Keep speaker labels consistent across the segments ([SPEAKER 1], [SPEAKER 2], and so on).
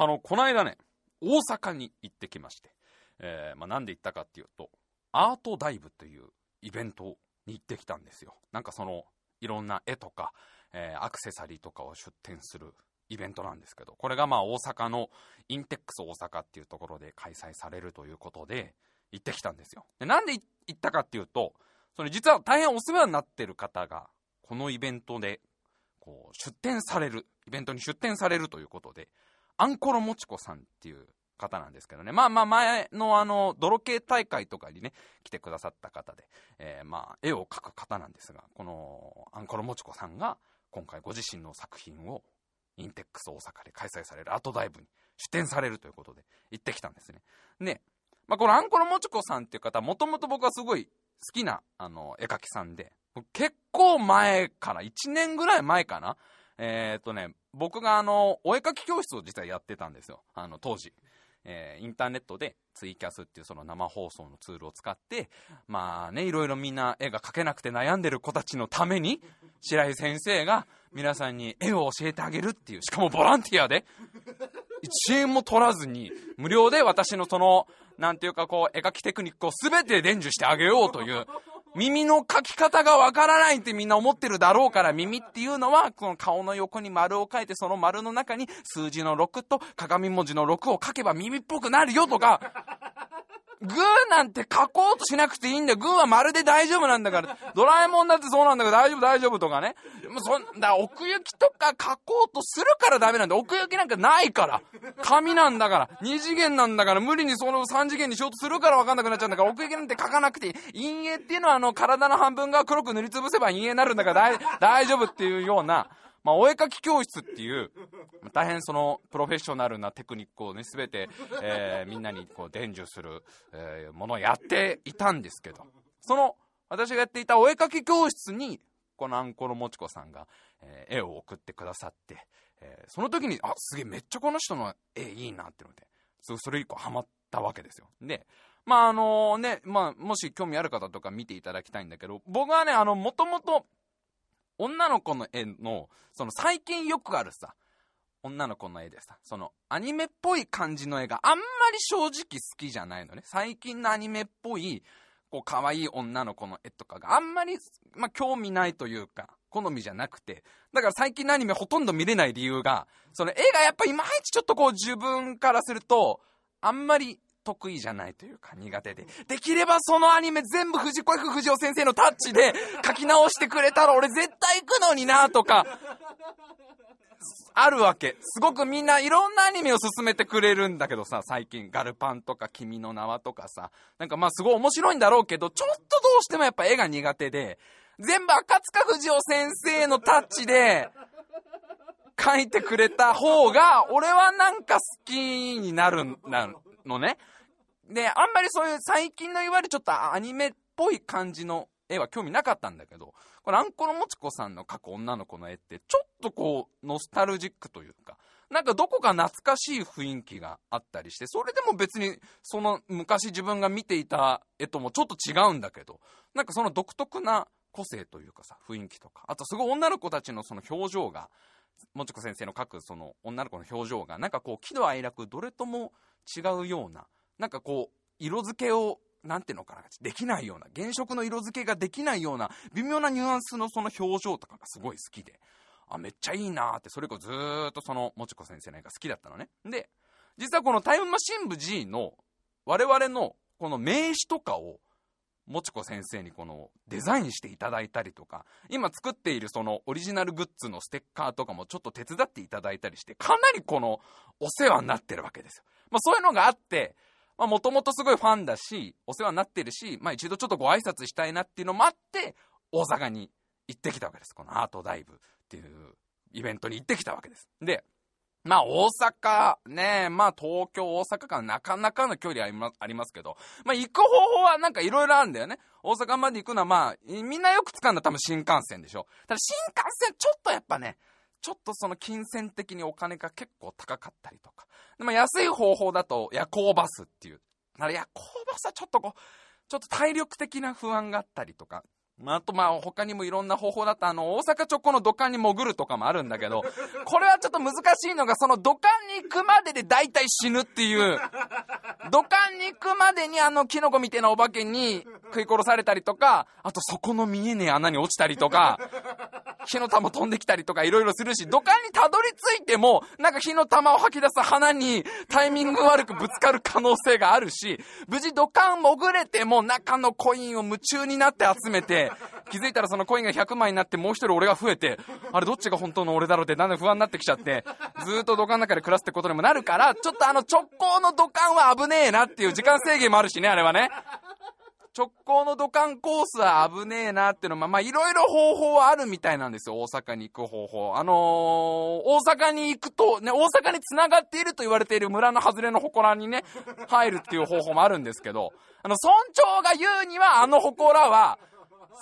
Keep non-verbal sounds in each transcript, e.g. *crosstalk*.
[SPEAKER 1] あの、この間ね、大阪に行ってきまして、えー、まあ、なんで行ったかっていうと、アートダイブというイベントに行ってきたんですよ。なんかその、いろんな絵とか、えー、アクセサリーとかを出展するイベントなんですけど、これがまあ大阪のインテックス大阪っていうところで開催されるということで、行ってきたんですよ。でなんで行ったかっていうと、それ実は大変お世話になってる方が、このイベントで、こう、出展される、イベントに出展されるということで、アンコロもちこさんっていう方なんですけどね。まあまあ前のあの、泥系大会とかにね、来てくださった方で、えー、まあ、絵を描く方なんですが、このアンコロもちこさんが、今回ご自身の作品を、インテックス大阪で開催されるアートダイブに出展されるということで、行ってきたんですね。で、まあ、このアンコロもちこさんっていう方、もともと僕はすごい好きな、あの、絵描きさんで、結構前から、1年ぐらい前かなえー、っとね、僕があの、お絵描き教室を実はやってたんですよ。あの、当時。えー、インターネットでツイキャスっていうその生放送のツールを使って、まあね、いろいろみんな絵が描けなくて悩んでる子たちのために、白井先生が皆さんに絵を教えてあげるっていう、しかもボランティアで、1円も取らずに、無料で私のその、なんていうかこう、絵描きテクニックを全て伝授してあげようという、耳の書き方がわからないってみんな思ってるだろうから耳っていうのはこの顔の横に丸を書いてその丸の中に数字の6と鏡文字の6を書けば耳っぽくなるよとか。グーなんて書こうとしなくていいんだよ。グーはまるで大丈夫なんだから。*laughs* ドラえもんだってそうなんだから大丈夫大丈夫とかね。もうそんだ、奥行きとか書こうとするからダメなんだ。奥行きなんかないから。紙なんだから。二次元なんだから。無理にその三次元にしようとするからわかんなくなっちゃうんだから。奥行きなんて書かなくていい。陰影っていうのはあの体の半分が黒く塗りつぶせば陰影になるんだから *laughs* 大丈夫っていうような。まあ、お絵かき教室っていう、大変そのプロフェッショナルなテクニックをね、すべて、えー、みんなにこう伝授する、えー、ものをやっていたんですけど、その、私がやっていたお絵かき教室に、このあんころもちこさんが、えー、絵を送ってくださって、えー、その時に、あ、すげえ、めっちゃこの人の絵いいなってので、それ以降ハマったわけですよ。で、まああのね、まあもし興味ある方とか見ていただきたいんだけど、僕はね、あの、もともと、女の子の絵の、その最近よくあるさ、女の子の絵でさ、そのアニメっぽい感じの絵があんまり正直好きじゃないのね。最近のアニメっぽい、こう可愛い女の子の絵とかがあんまり、まあ、興味ないというか、好みじゃなくて、だから最近のアニメほとんど見れない理由が、その絵がやっぱいまいちちょっとこう自分からすると、あんまり得意じゃないというか苦手で。できればそのアニメ全部藤子 F 不二雄先生のタッチで書き直してくれたら俺絶対行くのになとか、あるわけ。すごくみんないろんなアニメを勧めてくれるんだけどさ、最近ガルパンとか君の名はとかさ、なんかまあすごい面白いんだろうけど、ちょっとどうしてもやっぱ絵が苦手で、全部赤塚不二夫先生のタッチで、書いてくれた方が、俺はなんか好きになる、なのね。で、あんまりそういう最近のいわゆるちょっとアニメっぽい感じの絵は興味なかったんだけど、これあんころもちこさんの描く女の子の絵ってちょっとこうノスタルジックというか、なんかどこか懐かしい雰囲気があったりして、それでも別にその昔自分が見ていた絵ともちょっと違うんだけど、なんかその独特な個性というかさ、雰囲気とか、あとすごい女の子たちのその表情が、もちこ先生の描くその女の子の表情が、なんかこう喜怒哀楽どれとも違うような、なんかこう、色付けを、なんていうのかな、できないような、原色の色付けができないような、微妙なニュアンスのその表情とかがすごい好きで、あ、めっちゃいいなーって、それこそずーっとその、もちこ先生の絵が好きだったのね。で、実はこのタイムマシン部 G の、我々の、この名詞とかを、もちこ先生にこのデザインしていただいたりとか、今作っているそのオリジナルグッズのステッカーとかもちょっと手伝っていただいたりして、かなりこのお世話になってるわけですよ。まあそういうのがあって、まあもともとすごいファンだし、お世話になってるし、まあ一度ちょっとご挨拶したいなっていうのもあって、大阪に行ってきたわけです。このアートダイブっていうイベントに行ってきたわけです。で、まあ大阪、ねまあ東京、大阪間なかなかの距離あり,、ま、ありますけど、まあ行く方法はなんかいろいろあるんだよね。大阪まで行くのはまあ、みんなよく使うのは多分新幹線でしょ。ただ新幹線ちょっとやっぱね、ちょっとその金銭的にお金が結構高かったりとか。でも安い方法だと夜行バスっていう。あれ夜行バスはちょっとこう、ちょっと体力的な不安があったりとか。まあとまあ他にもいろんな方法だったあの大阪直行の土管に潜るとかもあるんだけど、これはちょっと難しいのがその土管に行くまでで大体死ぬっていう、土管に行くまでにあのキノコみたいなお化けに *laughs* 食い殺されたりとか、あとそこの見えねえ穴に落ちたりとか、*laughs* 火の玉飛んできたりとかいろいろするし、土管にたどり着いても、なんか火の玉を吐き出す花にタイミング悪くぶつかる可能性があるし、無事土管潜れても中のコインを夢中になって集めて、気づいたらそのコインが100枚になってもう一人俺が増えて、あれどっちが本当の俺だろうってだんだん不安になってきちゃって、ずっと土管の中で暮らすってことにもなるから、ちょっとあの直行の土管は危ねえなっていう時間制限もあるしね、あれはね。直行の土管コースは危ねえなっていうのは、まあ、いろいろ方法はあるみたいなんですよ、大阪に行く方法。あのー、大阪に行くと、ね、大阪に繋がっていると言われている村の外れの祠にね、入るっていう方法もあるんですけど、あの、村長が言うには、あの祠は、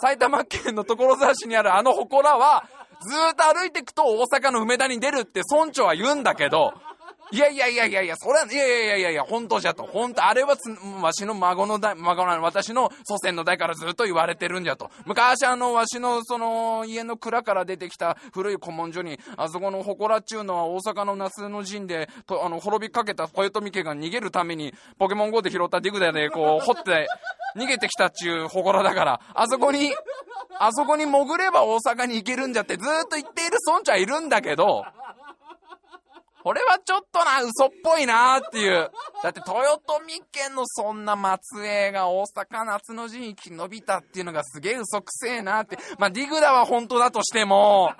[SPEAKER 1] 埼玉県の所沢市にあるあの祠は、ずーっと歩いていくと大阪の梅田に出るって村長は言うんだけど、いやいやいやいやいや、それは、いやいやいやいやいや、本当じゃと。本当、あれは、わしの孫の代、孫の、私の祖先の代からずっと言われてるんじゃと。昔あの、わしの、その、家の蔵から出てきた古い古文書に、あそこの祠っちゅうのは大阪の夏の陣で、と、あの、滅びかけた豊臣家が逃げるために、ポケモン GO で拾ったディグダで、こう、掘って、逃げてきたっちゅう祠だから、あそこに、あそこに潜れば大阪に行けるんじゃってずっと言っている村長はいるんだけど、これはちょっとな、嘘っぽいなっていう。だって豊臣家のそんな末裔が大阪夏の陣生き延びたっていうのがすげえ嘘くせえなって。まあ、ディグダは本当だとしても、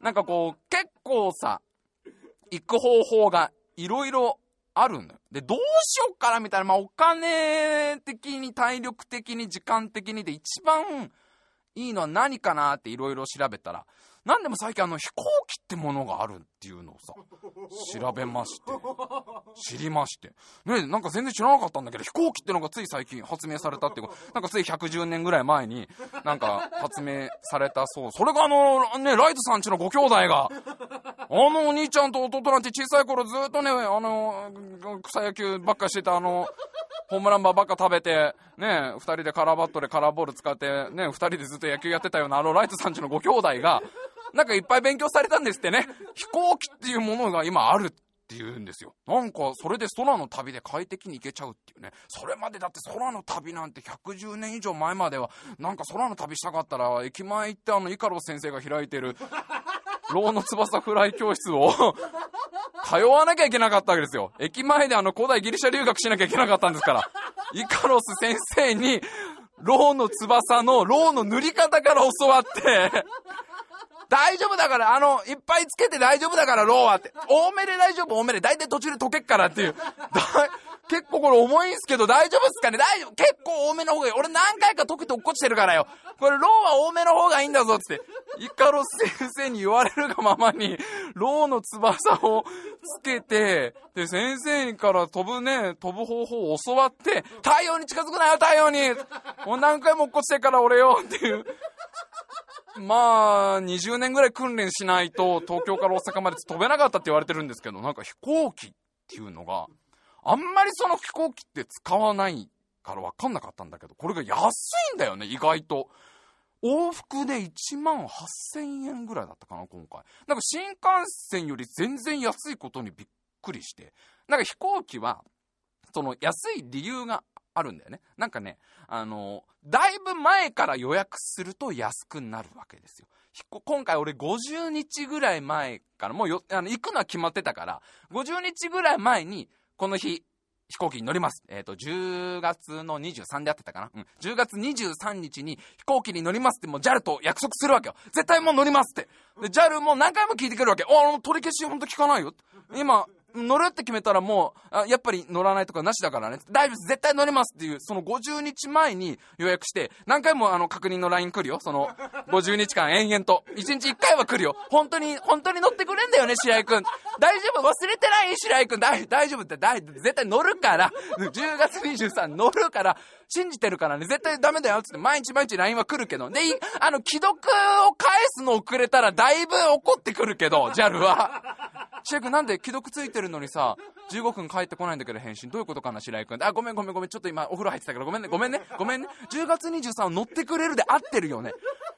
[SPEAKER 1] なんかこう、結構さ、行く方法がいろいろあるんだよ。で、どうしよっかなみたいな、まあ、お金的に、体力的に、時間的にで一番いいのは何かなっていろいろ調べたら、なんでも最近あの飛行機ってものがあるっていうのをさ、調べまして、知りまして。ねなんか全然知らなかったんだけど、飛行機ってのがつい最近発明されたっていうなんかつい110年ぐらい前に、なんか発明されたそう。それがあの、ね、ライトさんちのご兄弟が、あのお兄ちゃんと弟なんて小さい頃ずっとね、あの、草野球ばっかしてたあの、ホームランバーばっか食べて、ね、二人でカラーバットでカラーボール使って、ね、二人でずっと野球やってたようなあのライトさんちのご兄弟が、なんかいっぱい勉強されたんですってね。飛行機っていうものが今あるって言うんですよ。なんか、それで空の旅で快適に行けちゃうっていうね。それまでだって空の旅なんて110年以上前までは、なんか空の旅したかったら、駅前行ってあの、イカロス先生が開いてる、ロウの翼フライ教室を通わなきゃいけなかったわけですよ。駅前であの、古代ギリシャ留学しなきゃいけなかったんですから。イカロス先生に、ロウの翼の、ロウの塗り方から教わって大丈夫だから、あの、いっぱいつけて大丈夫だから、ロウはって。多めで大丈夫、多めで。大体途中で溶けっからっていう。*laughs* 結構これ重いんすけど大丈夫っすかね？大丈夫結構多めの方がいい。俺何回か溶けて落っこちてるからよ。これローは多めの方がいいんだぞって。イカロス先生に言われるがままに、ローの翼をつけて、で、先生から飛ぶね、飛ぶ方法を教わって、太陽に近づくなよ、太陽にもう何回も落っこちてるから俺よっていう。まあ、20年ぐらい訓練しないと東京から大阪まで飛べなかったって言われてるんですけど、なんか飛行機っていうのが、あんまりその飛行機って使わないから分かんなかったんだけど、これが安いんだよね、意外と。往復で1万8000円ぐらいだったかな、今回。なんか新幹線より全然安いことにびっくりして。なんか飛行機は、その安い理由があるんだよね。なんかね、あの、だいぶ前から予約すると安くなるわけですよ。今回俺50日ぐらい前からもうよあの行くのは決まってたから50日ぐらい前にこの日飛行機に乗ります。えっ、ー、と、10月の23でやってたかなうん。10月23日に飛行機に乗りますってもう JAL と約束するわけよ。絶対もう乗りますって。で、JAL も何回も聞いてくるわけ。あ、取り消しほんと聞かないよ。今、乗るって決めたらもう、あやっぱり乗らないとかなしだからね。大丈夫絶対乗れますっていう、その50日前に予約して、何回もあの確認の LINE 来るよ。その、50日間延々と。1日1回は来るよ。本当に、本当に乗ってくれんだよね、白井くん。大丈夫？忘れてない？白井くん。大丈夫って大、絶対乗るから。10月23乗るから、信じてるからね、絶対ダメだよ、つって。毎日毎日 LINE は来るけど。で、あの、既読を返すの遅れたらだいぶ怒ってくるけど、JAL は。*laughs* シェイクなんで既読ついてるのにさ、15分帰ってこないんだけど返信どういうことかな白井君。あごめんごめんごめん。ちょっと今お風呂入ってたから。ごめんねごめんねごめんね。10月23乗ってくれるで合ってるよね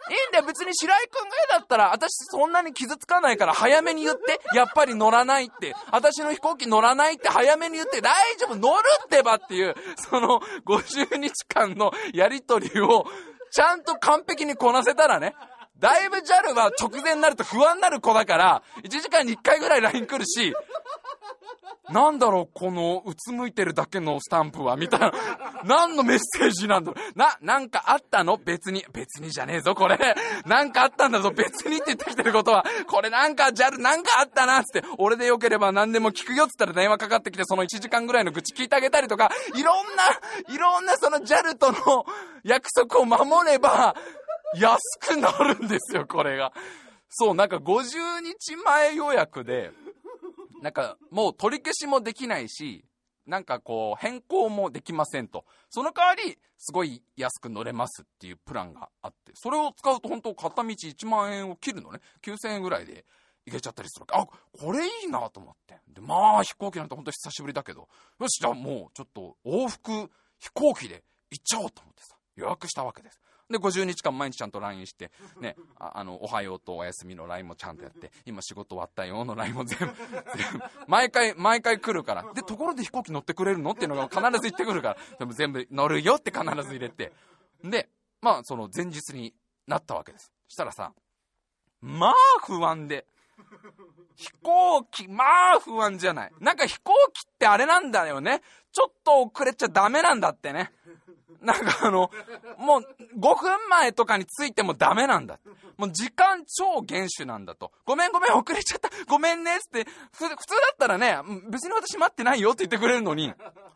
[SPEAKER 1] いいんだよ。別に白井君が嫌だったら私そんなに傷つかないから早めに言ってやっぱり乗らないって。私の飛行機乗らないって早めに言って大丈夫乗るってばっていうその50日間のやりとりをちゃんと完璧にこなせたらねだいぶ JAL は直前になると不安になる子だから、1時間に1回ぐらい LINE 来るし、なんだろう、この、うつむいてるだけのスタンプは、みたいな。*laughs* 何のメッセージなんだろう。な、なんかあったの？別に。別にじゃねえぞ、これ。なんかあったんだぞ、別にって言ってきてることは。これなんか、JAL なんかあったな、つって。俺でよければ何でも聞くよ、つったら電話かかってきて、その1時間ぐらいの愚痴聞いてあげたりとか、いろんな、いろんなその JAL との *laughs* 約束を守れば、安くなるんですよ、これが。そう、なんか50日前予約で、なんかもう取り消しもできないし、なんかこう変更もできませんと。その代わり、すごい安く乗れますっていうプランがあって、それを使うと本当片道1万円を切るのね。9000円ぐらいで行けちゃったりするわけ。あ、これいいなと思って。で、まあ飛行機なんて本当久しぶりだけど、よし、じゃあもうちょっと往復飛行機で行っちゃおうと思ってさ、予約したわけです。で、50日間毎日ちゃんと LINE して、ね、ああの、おはようとお休みの LINE もちゃんとやって、今仕事終わったよの LINE も全部、全部、毎回、毎回来るから。で、ところで飛行機乗ってくれるのっていうのが必ず言ってくるから、でも全部乗るよって必ず入れて。で、まあ、その前日になったわけです。したらさ、まあ不安で。飛行機、まあ不安じゃない。なんか飛行機ってあれなんだよね。ちょっと遅れちゃダメなんだってね。なんかあの、もう5分前とかに着いてもダメなんだ。もう時間超厳守なんだと。ごめんごめん遅れちゃった。ごめんねって、普通だったらね、別に私待ってないよって言ってくれるのに、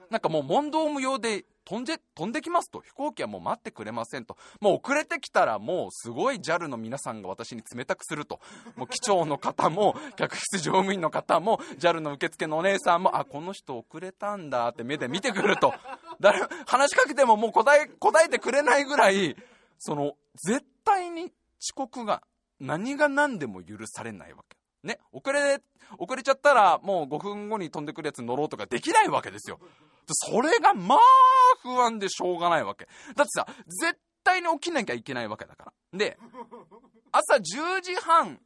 [SPEAKER 1] なんかもう問答無用で飛んで、飛んできますと。飛行機はもう待ってくれませんと。もう遅れてきたらもうすごい JAL の皆さんが私に冷たくすると。もう機長の方も、客室乗務員の方も、JAL の受付のお姉さんも、あ、この人遅れたんだって目で見てくると。誰、話しかけてももう答え、答えてくれないぐらい、その、絶対に遅刻が何が何でも許されないわけ。ね、遅れ、遅れちゃったらもう5分後に飛んでくるやつ乗ろうとかできないわけですよ。それがまあ不安でしょうがないわけ。だってさ、絶対に起きなきゃいけないわけだから。で、朝10時半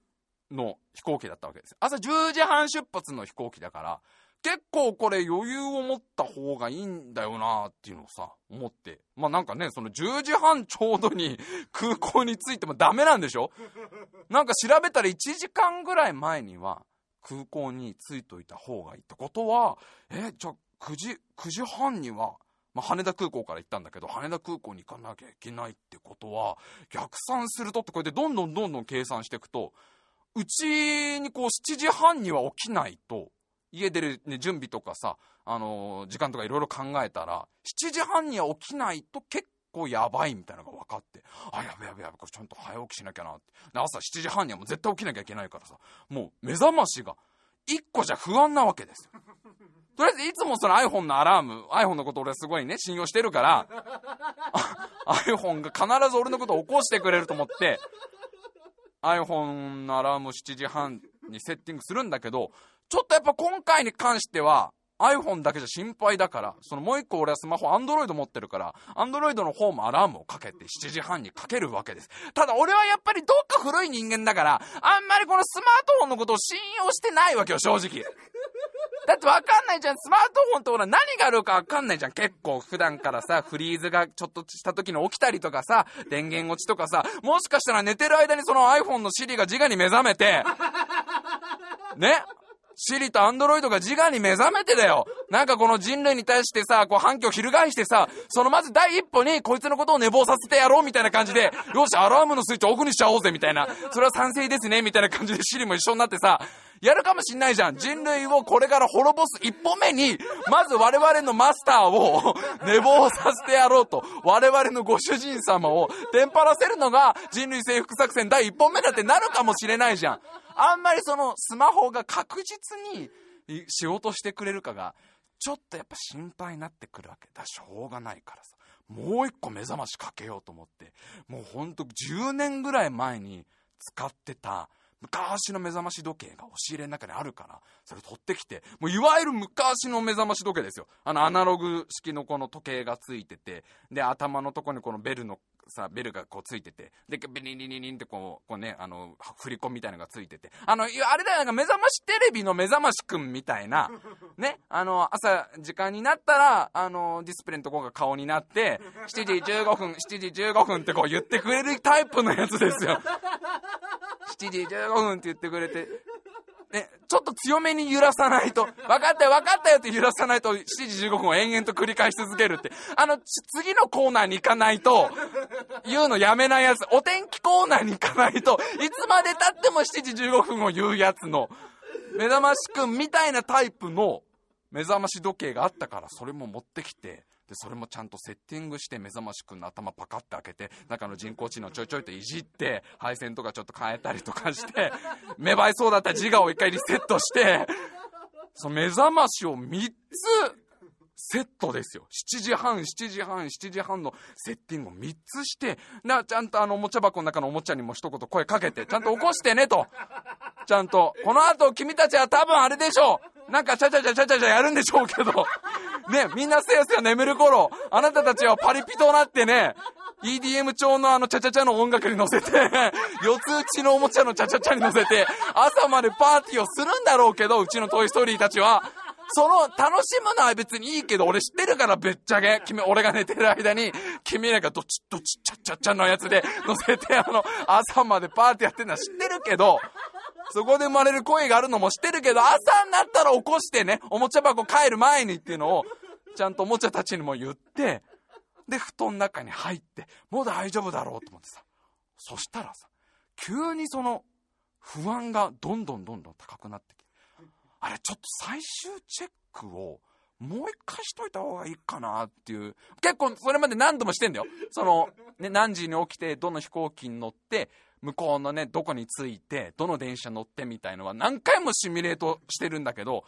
[SPEAKER 1] の飛行機だったわけです。朝10時半出発の飛行機だから、結構これ余裕を持った方がいいんだよなっていうのをさ、思って。まあなんかね、その10時半ちょうどに空港に着いてもダメなんでしょ？なんか調べたら1時間ぐらい前には空港に着いといた方がいいってことは、え、じゃあ9時、9時半には、まあ、羽田空港から行ったんだけど、羽田空港に行かなきゃいけないってことは、逆算するとってこうやってどんどんどんどん計算していくと、うちにこう7時半には起きないと、家出る、ね、準備とかさ、あのー、時間とかいろいろ考えたら、7時半には起きないと結構やばいみたいなのが分かって、あ、やべやべやべ、これちゃんと早起きしなきゃなって。朝7時半にはもう絶対起きなきゃいけないからさ、もう目覚ましが1個じゃ不安なわけですよ。とりあえずいつもその iPhone のアラーム、iPhone のこと俺すごいね、信用してるから、iPhone が必ず俺のことを起こしてくれると思って、iPhone のアラーム7時半にセッティングするんだけど、ちょっとやっぱ今回に関しては、iPhone だけじゃ心配だから、そのもう一個俺はスマホ Android 持ってるから、Android の方もアラームをかけて7時半にかけるわけです。ただ俺はやっぱりどっか古い人間だから、あんまりこのスマートフォンのことを信用してないわけよ、正直。*laughs* だってわかんないじゃん。スマートフォンってほら何があるかわかんないじゃん。結構普段からさ、フリーズがちょっとした時に起きたりとかさ、電源落ちとかさ、もしかしたら寝てる間にその iPhone の Siri が自我に目覚めて、*laughs* ね？シリとアンドロイドが自我に目覚めてだよ。なんかこの人類に対してさ、こう反響を翻してさ、そのまず第一歩にこいつのことを寝坊させてやろうみたいな感じで、よし、アラームのスイッチオフにしちゃおうぜみたいな、それは賛成ですねみたいな感じでシリも一緒になってさ、やるかもしんないじゃん。人類をこれから滅ぼす一歩目に、まず我々のマスターを *laughs* 寝坊させてやろうと、我々のご主人様をテンパらせるのが人類征服作戦第一本目だってなるかもしれないじゃん。あんまりそのスマホが確実に仕事してくれるかが、ちょっとやっぱ心配になってくるわけだ。しょうがないからさ。もう一個目覚ましかけようと思って、もうほんと10年ぐらい前に使ってた昔の目覚まし時計が押し入れの中にあるから、それ取ってきて、もういわゆる昔の目覚まし時計ですよ。あのアナログ式のこの時計がついてて、で、頭のとこにこのベルのさ、ベルがこうついてて、で、ビリリリリンってこう、こうね、あの、振り子みたいなのがついてて、あの、あれだよ、な目覚ましテレビの目覚ましくんみたいな、ね、あの、朝時間になったら、あの、ディスプレイのとこが顔になって、7時15分、7時15分ってこう言ってくれるタイプのやつですよ。7時15分って言ってくれて、ね、ちょっと強めに揺らさないと、分かったよ分かったよって揺らさないと7時15分を延々と繰り返し続けるって。あの、次のコーナーに行かないと、言うのやめないやつ。お天気コーナーに行かないと、いつまで経っても7時15分を言うやつの、目覚ましくんみたいなタイプの目覚まし時計があったから、それも持ってきて、で、それもちゃんとセッティングして、目覚ましくんの頭パカって開けて、中の人工知能ちょいちょいといじって、配線とかちょっと変えたりとかして、*laughs* 芽生えそうだった自我を一回リセットして、その目覚ましを3つ、セットですよ。7時半、7時半、7時半のセッティングを3つして、な、ちゃんとあの、おもちゃ箱の中のおもちゃにも一言声かけて、ちゃんと起こしてねと。ちゃんと、この後君たちは多分あれでしょう。なんかちゃちゃちゃちゃちゃちゃやるんでしょうけど。ね、みんなせやせや眠る頃、あなたたちはパリピとなってね、EDM 調のあのチャチャチャの音楽に乗せて、*laughs* 四つ打ちのおもちゃのチャチャチャに乗せて、朝までパーティーをするんだろうけど、うちのトイストーリーたちは、その、楽しむのは別にいいけど、俺知ってるから、べっちゃけ。君、俺が寝てる間に、君なんかドチッドチッチャッチャッチャのやつで乗せて、あの、朝までパーティーやってるのは知ってるけど、そこで生まれる声があるのも知ってるけど、朝になったら起こしてね、おもちゃ箱帰る前にっていうのを、ちゃんとおもちゃたちにも言って、で、布団の中に入って、もう大丈夫だろうと思ってさ。そしたらさ、急にその、不安がどんどんどんどん高くなってきて、あれ、ちょっと最終チェックを、もう一回しといた方がいいかなっていう。結構、それまで何度もしてんだよ。その、ね、何時に起きて、どの飛行機に乗って、向こうのね、どこに着いて、どの電車乗ってみたいのは何回もシミュレートしてるんだけど、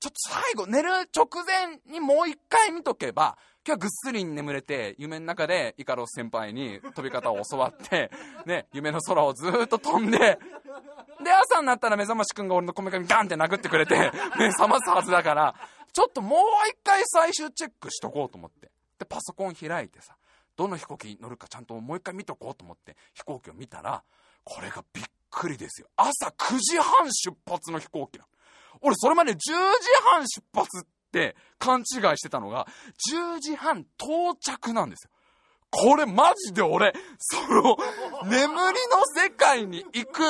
[SPEAKER 1] ちょっと最後、寝る直前にもう一回見とけば、今日はぐっすり眠れて、夢の中でイカロス先輩に飛び方を教わって、*laughs* ね、夢の空をずっと飛んで、で、朝になったら目覚ましくんが俺のこめかみガンって殴ってくれて、目覚ますはずだから、ちょっともう一回最終チェックしとこうと思って。で、パソコン開いてさ、どの飛行機に乗るかちゃんともう一回見とこうと思って、飛行機を見たら、これがびっくりですよ。朝9時半出発の飛行機なの。俺それまで10時半出発って勘違いしてたのが、10時半到着なんですよ。これマジで俺、その、眠りの世界に行く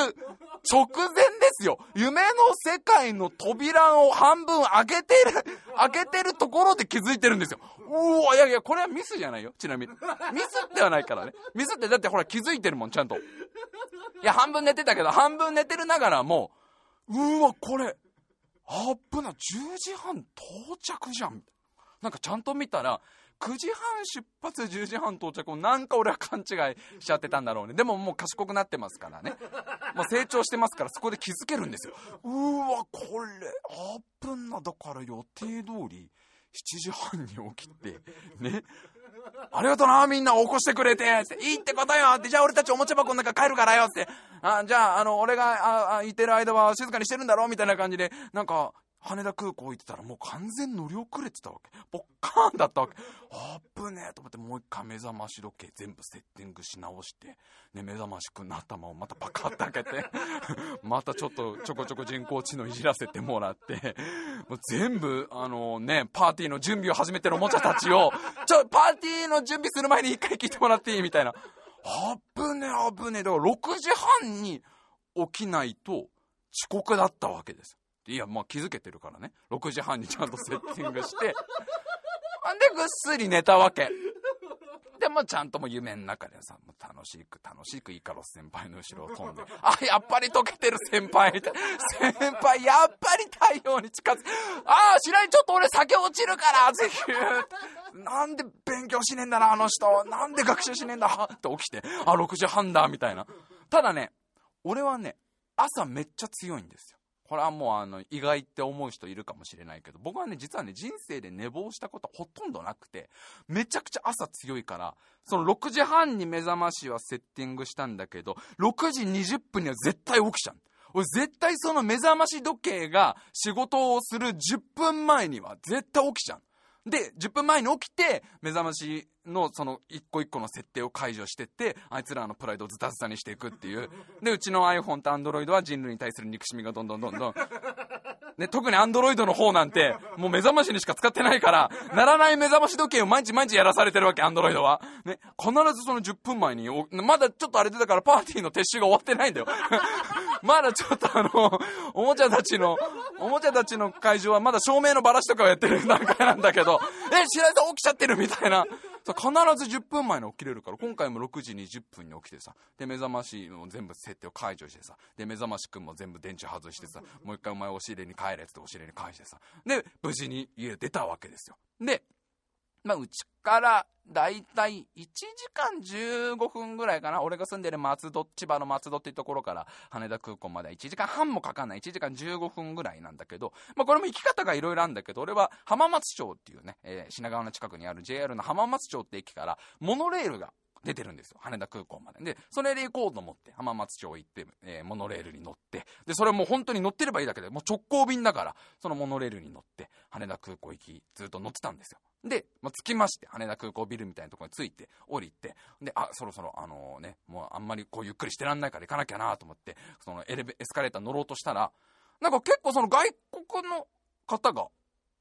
[SPEAKER 1] 直前ですよ。夢の世界の扉を半分開けてる、開けてるところで気づいてるんですよ。うわ、いやいや、これはミスじゃないよ。ちなみに。ミスってはないからね。ミスってだってほら気づいてるもん、ちゃんと。いや、半分寝てたけど、半分寝てるながらも、ううわ、これ、あっぶな、10時半到着じゃん。なんかちゃんと見たら、9時半出発10時半到着をなんか俺は勘違いしちゃってたんだろうね。でももう賢くなってますからね。もう成長してますからそこで気づけるんですよ。うわ、これ、あっぶな、だから予定通り7時半に起きて、ね。ありがとな、みんな起こしてくれて、っていいってことよ。って、じゃあ俺たちおもちゃ箱の中帰るからよ。って、あじゃあ、あの、俺が、あ、あいてる間は静かにしてるんだろみたいな感じで、なんか、羽田空港行ってたらもう完全乗り遅れてたわけ。ポッカーンだったわけ。あぶねえと思ってもう一回目覚まし時計全部セッティングし直して、ね、目覚ましくんの頭をまたパカッと開けて、*laughs* またちょっとちょこちょこ人工知能いじらせてもらって、もう全部、あのね、パーティーの準備を始めてるおもちゃたちを、ちょ、パーティーの準備する前に一回聞いてもらっていいみたいな。あぶねえあぶねえ。だから6時半に起きないと遅刻だったわけです。いや、まあ気づけてるからね。6時半にちゃんとセッティングして。ほんで、ぐっすり寝たわけ。でもちゃんとも夢の中でさ、もう楽しく楽しくイカロス先輩の後ろを飛んで、あ、やっぱり溶けてる先輩みたいな。先輩、やっぱり太陽に近づく。ああ、白井ちょっと俺酒落ちるから、ぜひ。なんで勉強しねえんだな、あの人。なんで学習しねえんだって起きて、あ、6時半だ、みたいな。ただね、俺はね、朝めっちゃ強いんですよ。これはもうあの意外って思う人いるかもしれないけど僕はね実はね人生で寝坊したことほとんどなくてめちゃくちゃ朝強いからその6時半に目覚ましはセッティングしたんだけど6時20分には絶対起きちゃう俺絶対その目覚まし時計が仕事をする10分前には絶対起きちゃう。で、10分前に起きて、目覚ましのその一個一個の設定を解除してって、あいつらのプライドをズタズタにしていくっていう。で、うちの iPhone と Android は人類に対する憎しみがどんどんどんどん。ね、特に Android の方なんて、もう目覚ましにしか使ってないから、ならない目覚まし時計を毎日毎日やらされてるわけ、Android は。ね、必ずその10分前に、まだちょっとあれ出たからパーティーの撤収が終わってないんだよ。*laughs* まだちょっとあの、おもちゃたちの、おもちゃたちの会場はまだ照明のバラシとかをやってる段階なんだけど、え、白井さん起きちゃってるみたいな。必ず10分前に起きれるから、今回も6時20分に起きてさ、で、目覚ましも全部設定を解除してさ、で、目覚ましくんも全部電池外してさ、もう一回お前押し入れに帰れって押し入れに返してさ、で、無事に家出たわけですよ。で、まあ、うちからだいたい1時間15分ぐらいかな。俺が住んでる松戸、千葉の松戸っていうところから羽田空港まで1時間半もかかんない。1時間15分ぐらいなんだけど、まあこれも行き方がいろいろあるんだけど、俺は浜松町っていうね、えー、品川の近くにある JR の浜松町って駅からモノレールが出てるんですよ。羽田空港まで。で、それで行こうと思って、浜松町行って、えー、モノレールに乗って、で、それも本当に乗ってればいいだけで、もう直行便だから、そのモノレールに乗って、羽田空港行き、ずっと乗ってたんですよ。で、まあ、着きまして、羽田空港ビルみたいなところに着いて、降りて、で、あ、そろそろ、あのー、ね、もうあんまりこうゆっくりしてらんないから行かなきゃなと思って、そのエレベ、エスカレーター乗ろうとしたら、なんか結構その外国の方が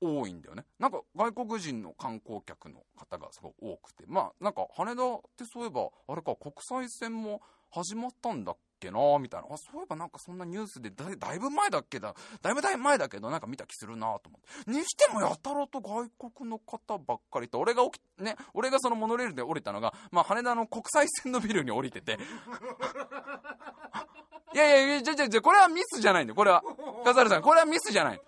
[SPEAKER 1] 多いんだよね。なんか外国人の観光客の方がすごい多くて。まあなんか羽田ってそういえば、あれか国際線も始まったんだっけなみたいな。あ、そういえばなんかそんなニュースでだだいぶ前だっけだ、だいぶだいぶ前だけどなんか見た気するなと思って。にしてもやたらと外国の方ばっかりと、俺が起き、ね、俺がそのモノレールで降りたのが、まあ羽田の国際線のビルに降りてて。い *laughs* やいやいや、じゃじゃじゃ、これはミスじゃないんだよ、これは。笠原さん、これはミスじゃない。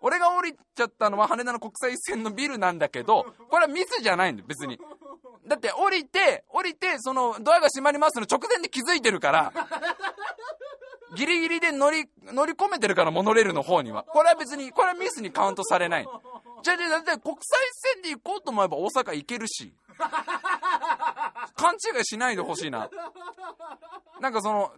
[SPEAKER 1] 俺が降りちゃったのは羽田の国際線のビルなんだけど、これはミスじゃないんだよ、別に。だって降りて、降りて、そのドアが閉まりますの直前で気づいてるから、ギリギリで乗り、乗り込めてるから、モノレールの方には。これは別に、これはミスにカウントされない。じゃあ、じゃ、だって国際線で行こうと思えば大阪行けるし。勘違いしないでほしいな。なんかその、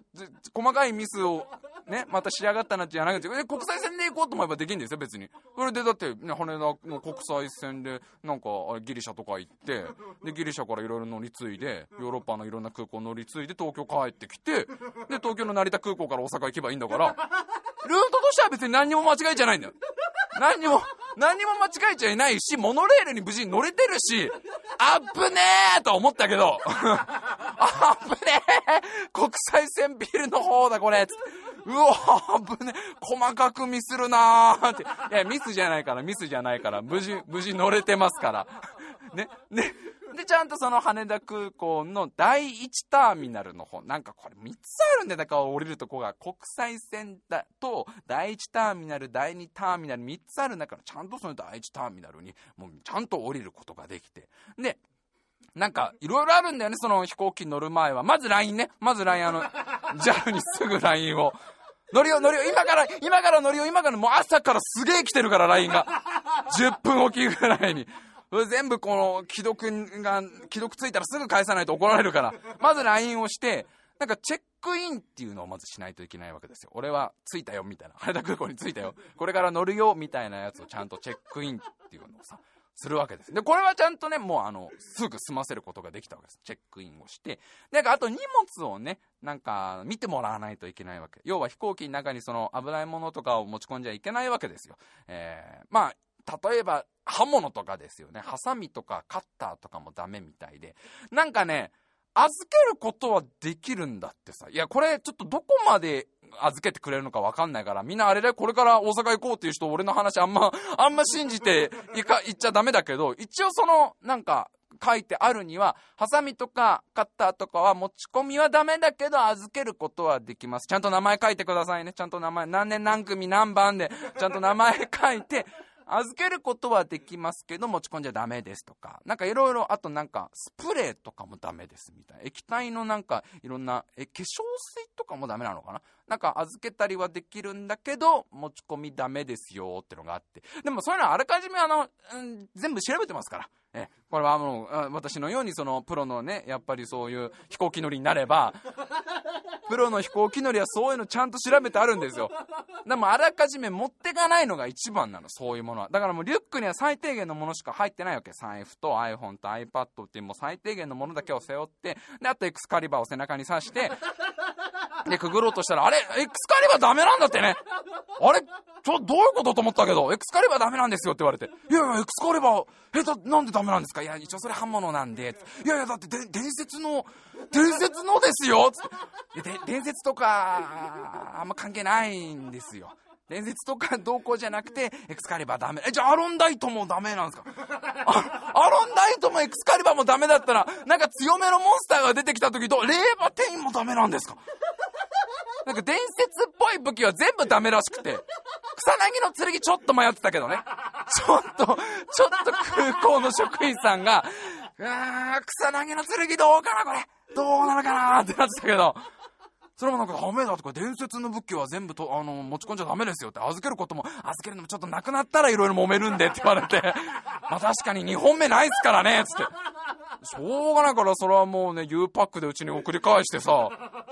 [SPEAKER 1] 細かいミスをね、また仕上がったなってじゃなくて、国際線で行こうと思えばできるんですよ、別に。それでだって、ね、羽田の国際線で、なんか、ギリシャとか行って、で、ギリシャからいろいろ乗り継いで、ヨーロッパのいろんな空港乗り継いで、東京帰ってきて、で、東京の成田空港から大阪行けばいいんだから、ルートとしては別に何にも間違いじゃないんだよ。何にも、何にも間違えちゃいないし、モノレールに無事に乗れてるし、あっぶねーと思ったけど、あっぶねー国際線ビルの方だこれうわーぶね細かくミスるなーって。いや、ミスじゃないから、ミスじゃないから、無事、無事乗れてますから。*laughs* ね、ね。で、ちゃんとその羽田空港の第1ターミナルの方、なんかこれ3つあるんだよ。だから降りるとこが国際線だと、第1ターミナル、第2ターミナル3つあるんだから、ちゃんとその第1ターミナルに、もうちゃんと降りることができて。で、なんか、いろいろあるんだよね、その飛行機に乗る前は。まず LINE ね。まず LINE、あの、*laughs* JAL にすぐ LINE を。乗りよ、乗りよ、今から、今から乗りよ、今から、もう朝からすげえ来てるから、LINE が。*laughs* 10分おきぐらいに。全部この、既読が、既読ついたらすぐ返さないと怒られるから。まず LINE をして、なんかチェックインっていうのをまずしないといけないわけですよ。俺は着いたよ、みたいな。羽田空港に着いたよ。これから乗るよ、みたいなやつをちゃんとチェックインっていうのをさ、するわけです。で、これはちゃんとね、もうあの、すぐ済ませることができたわけです。チェックインをして。なんかあと荷物をね、なんか見てもらわないといけないわけ。要は飛行機の中にその危ないものとかを持ち込んじゃいけないわけですよ。えー、まあ、例えば刃物とかですよね。ハサミとかカッターとかもダメみたいで。なんかね、預けることはできるんだってさ。いや、これちょっとどこまで預けてくれるのかわかんないから、みんなあれでこれから大阪行こうっていう人、俺の話あんま、*laughs* あんま信じていか、行っちゃダメだけど、一応その、なんか、書いてあるには、ハサミとかカッターとかは持ち込みはダメだけど預けることはできます。ちゃんと名前書いてくださいね。ちゃんと名前、何年何組何番で、ちゃんと名前書いて、預けることはできますけど持ち込んじゃダメですとか、なんかいろいろ、あとなんかスプレーとかもダメですみたいな。液体のなんかいろんな、え、化粧水とかもダメなのかななんか預けたりはできるんだけど、持ち込みダメですよってのがあって。でもそういうのはあらかじめあの、うん、全部調べてますから。え、これはもう、私のようにそのプロのね、やっぱりそういう飛行機乗りになれば、プロの飛行機乗りはそういうのちゃんと調べてあるんですよ。でもあらかじめ持ってかないのが一番なの、そういうものは。だからもうリュックには最低限のものしか入ってないわけ。財布と iPhone と iPad っていうもう最低限のものだけを背負って、で、あとエクスカリバーを背中に刺して、で、くぐろうとしたら、あれエクスカリバーダメなんだってねあれちょ、どういうことと思ったけど、エクスカリバーダメなんですよって言われて。いやいや、エクスカリバー、え、だ、なんでダメなんですか？いや、一応それ刃物なんで。いやいや、だってで、伝説の、伝説のですよつって。で、伝説とか、あんま関係ないんですよ。伝説とか同行じゃなくて、エクスカリバーダメ。え、じゃあアロンダイトもダメなんですか？アロンダイトもエクスカリバーもダメだったら、なんか強めのモンスターが出てきた時と、レーバーテインもダメなんですか？なんか伝説っぽい武器は全部ダメらしくて、草薙の剣ちょっと迷ってたけどね。ちょっと、ちょっと空港の職員さんが、うわ草薙の剣どうかなこれ。どうなのかなってなってたけど、それもなんかダメだとか、伝説の武器は全部と、あの、持ち込んじゃダメですよって、預けることも、預けるのもちょっとなくなったらいろいろ揉めるんでって言われて、まあ確かに2本目ないっすからね、つって。しょうがないから、それはもうね、U パックでうちに送り返してさ、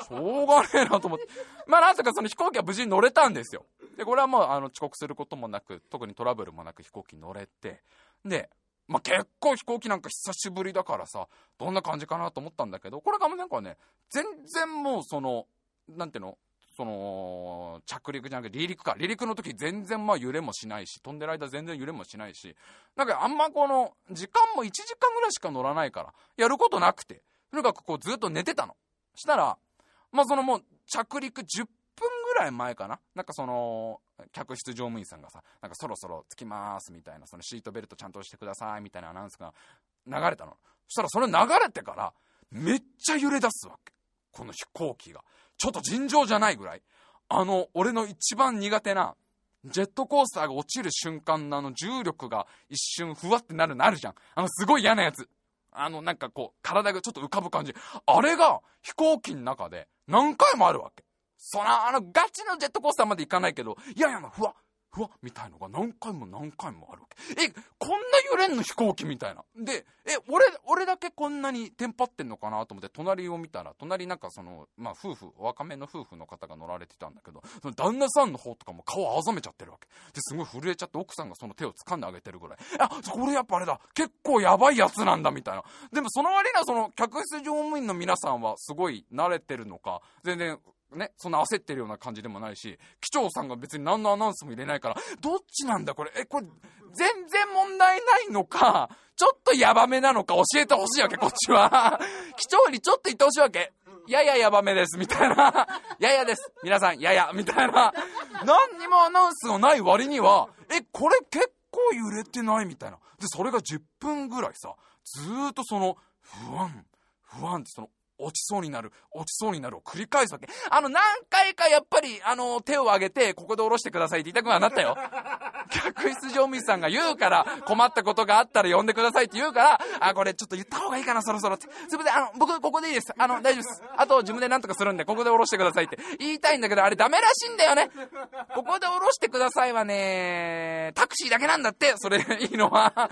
[SPEAKER 1] しょうがねえなと思って。まあなんとかその飛行機は無事に乗れたんですよ。で、これはもうあの遅刻することもなく、特にトラブルもなく飛行機乗れて、で、まあ、結構飛行機なんか久しぶりだからさ、どんな感じかなと思ったんだけど、これがもうなんかね、全然もうその、なんていうのその、着陸じゃなくて離陸か。離陸の時全然まあ揺れもしないし、飛んでる間全然揺れもしないし、なんかあんまこの、時間も1時間ぐらいしか乗らないから、やることなくて、とにかくこうずっと寝てたの。したら、まあそのもう着陸10分ぐらい前かな。なんかその、客室乗務員さんがさ、なんかそろそろ着きますみたいな、そのシートベルトちゃんとしてくださいみたいなアナウンスが流れたの。そしたらそれ流れてから、めっちゃ揺れ出すわけ。この飛行機が。ちょっと尋常じゃないぐらい。あの、俺の一番苦手な、ジェットコースターが落ちる瞬間のあの重力が一瞬ふわってなるのあるじゃん。あのすごい嫌なやつ。あのなんかこう、体がちょっと浮かぶ感じ。あれが飛行機の中で何回もあるわけ。そのあのガチのジェットコースターまで行かないけど、いやいやふわ、ふわみたいのが何回も何回もあるわけ。え、こんな揺れんの飛行機みたいな。で、え、俺、俺だけこんなにテンパってんのかなと思って隣を見たら、隣なんかその、まあ夫婦、若めの夫婦の方が乗られてたんだけど、その旦那さんの方とかも顔あざめちゃってるわけ。で、すごい震えちゃって奥さんがその手を掴んであげてるぐらい。あ、これやっぱあれだ。結構やばいやつなんだみたいな。でもその割にはその客室乗務員の皆さんはすごい慣れてるのか、全然ね、そんな焦ってるような感じでもないし、機長さんが別に何のアナウンスも入れないから、どっちなんだこれ、え、これ、全然問題ないのか、ちょっとヤバめなのか教えてほしいわけ、こっちは。*laughs* 機長にちょっと言ってほしいわけ。ややヤバめです、みたいな。*laughs* ややです。皆さん、やや、みたいな。何にもアナウンスがない割には、え、これ結構揺れてない？みたいな。で、それが10分ぐらいさ、ずーっとその、不安、不安ってその、落ちそうになる、落ちそうになるを繰り返すわけ。あの、何回かやっぱり、あの、手を挙げて、ここで下ろしてくださいって言いたくはなったよ。*laughs* 客室乗務員さんが言うから、困ったことがあったら呼んでくださいって言うから、あ、これちょっと言った方がいいかな、そろそろって。すいません、あの、僕、ここでいいです。あの、大丈夫です。あと、自分で何とかするんで、ここで下ろしてくださいって言いたいんだけど、あれダメらしいんだよね。ここで下ろしてくださいはね、タクシーだけなんだって、それいいのは。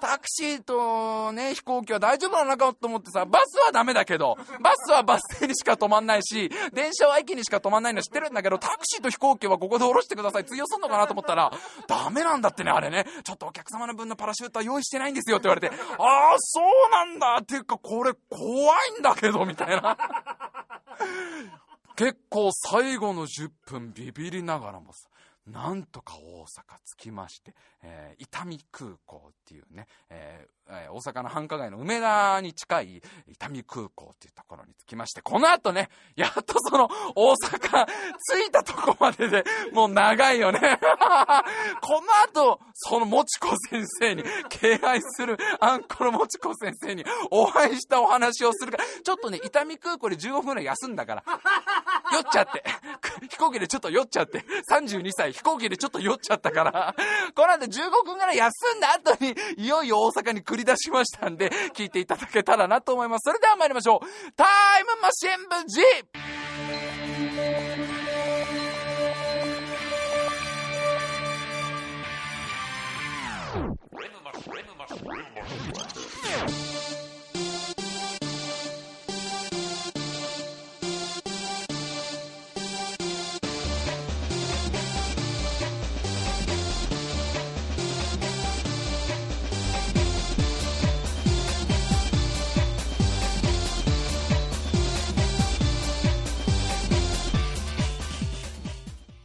[SPEAKER 1] タクシーとね、飛行機は大丈夫なのかと思ってさ、バスはダメだけど、バスはバス停にしか止まんないし、電車は駅にしか止まんないの知ってるんだけど、タクシーと飛行機はここで降ろしてください。通用すんのかなと思ったら、ダメなんだってね、あれね。ちょっとお客様の分のパラシュートは用意してないんですよって言われて、ああ、そうなんだっていうか、これ怖いんだけど、みたいな。結構最後の10分ビビりながらもさ、なんとか大阪着きまして、えー、伊丹空港っていうね、えー、大阪の繁華街の梅田に近い伊丹空港っていうところに着きまして、この後ね、やっとその大阪着いたとこまででもう長いよね。*laughs* この後、そのもちこ先生に、敬愛するあんこのもちこ先生にお会いしたお話をするから、ちょっとね、伊丹空港で15分ぐらい休んだから、酔っちゃって、*laughs* 飛行機でちょっと酔っちゃって、32歳飛行機でちょっと酔っちゃったから、この後15分ぐらい休んだ後に、いよいよ大阪に繰り出しましたんで、聞いていただけたらなと思います。それでは参りましょう。タイムマシン部 G!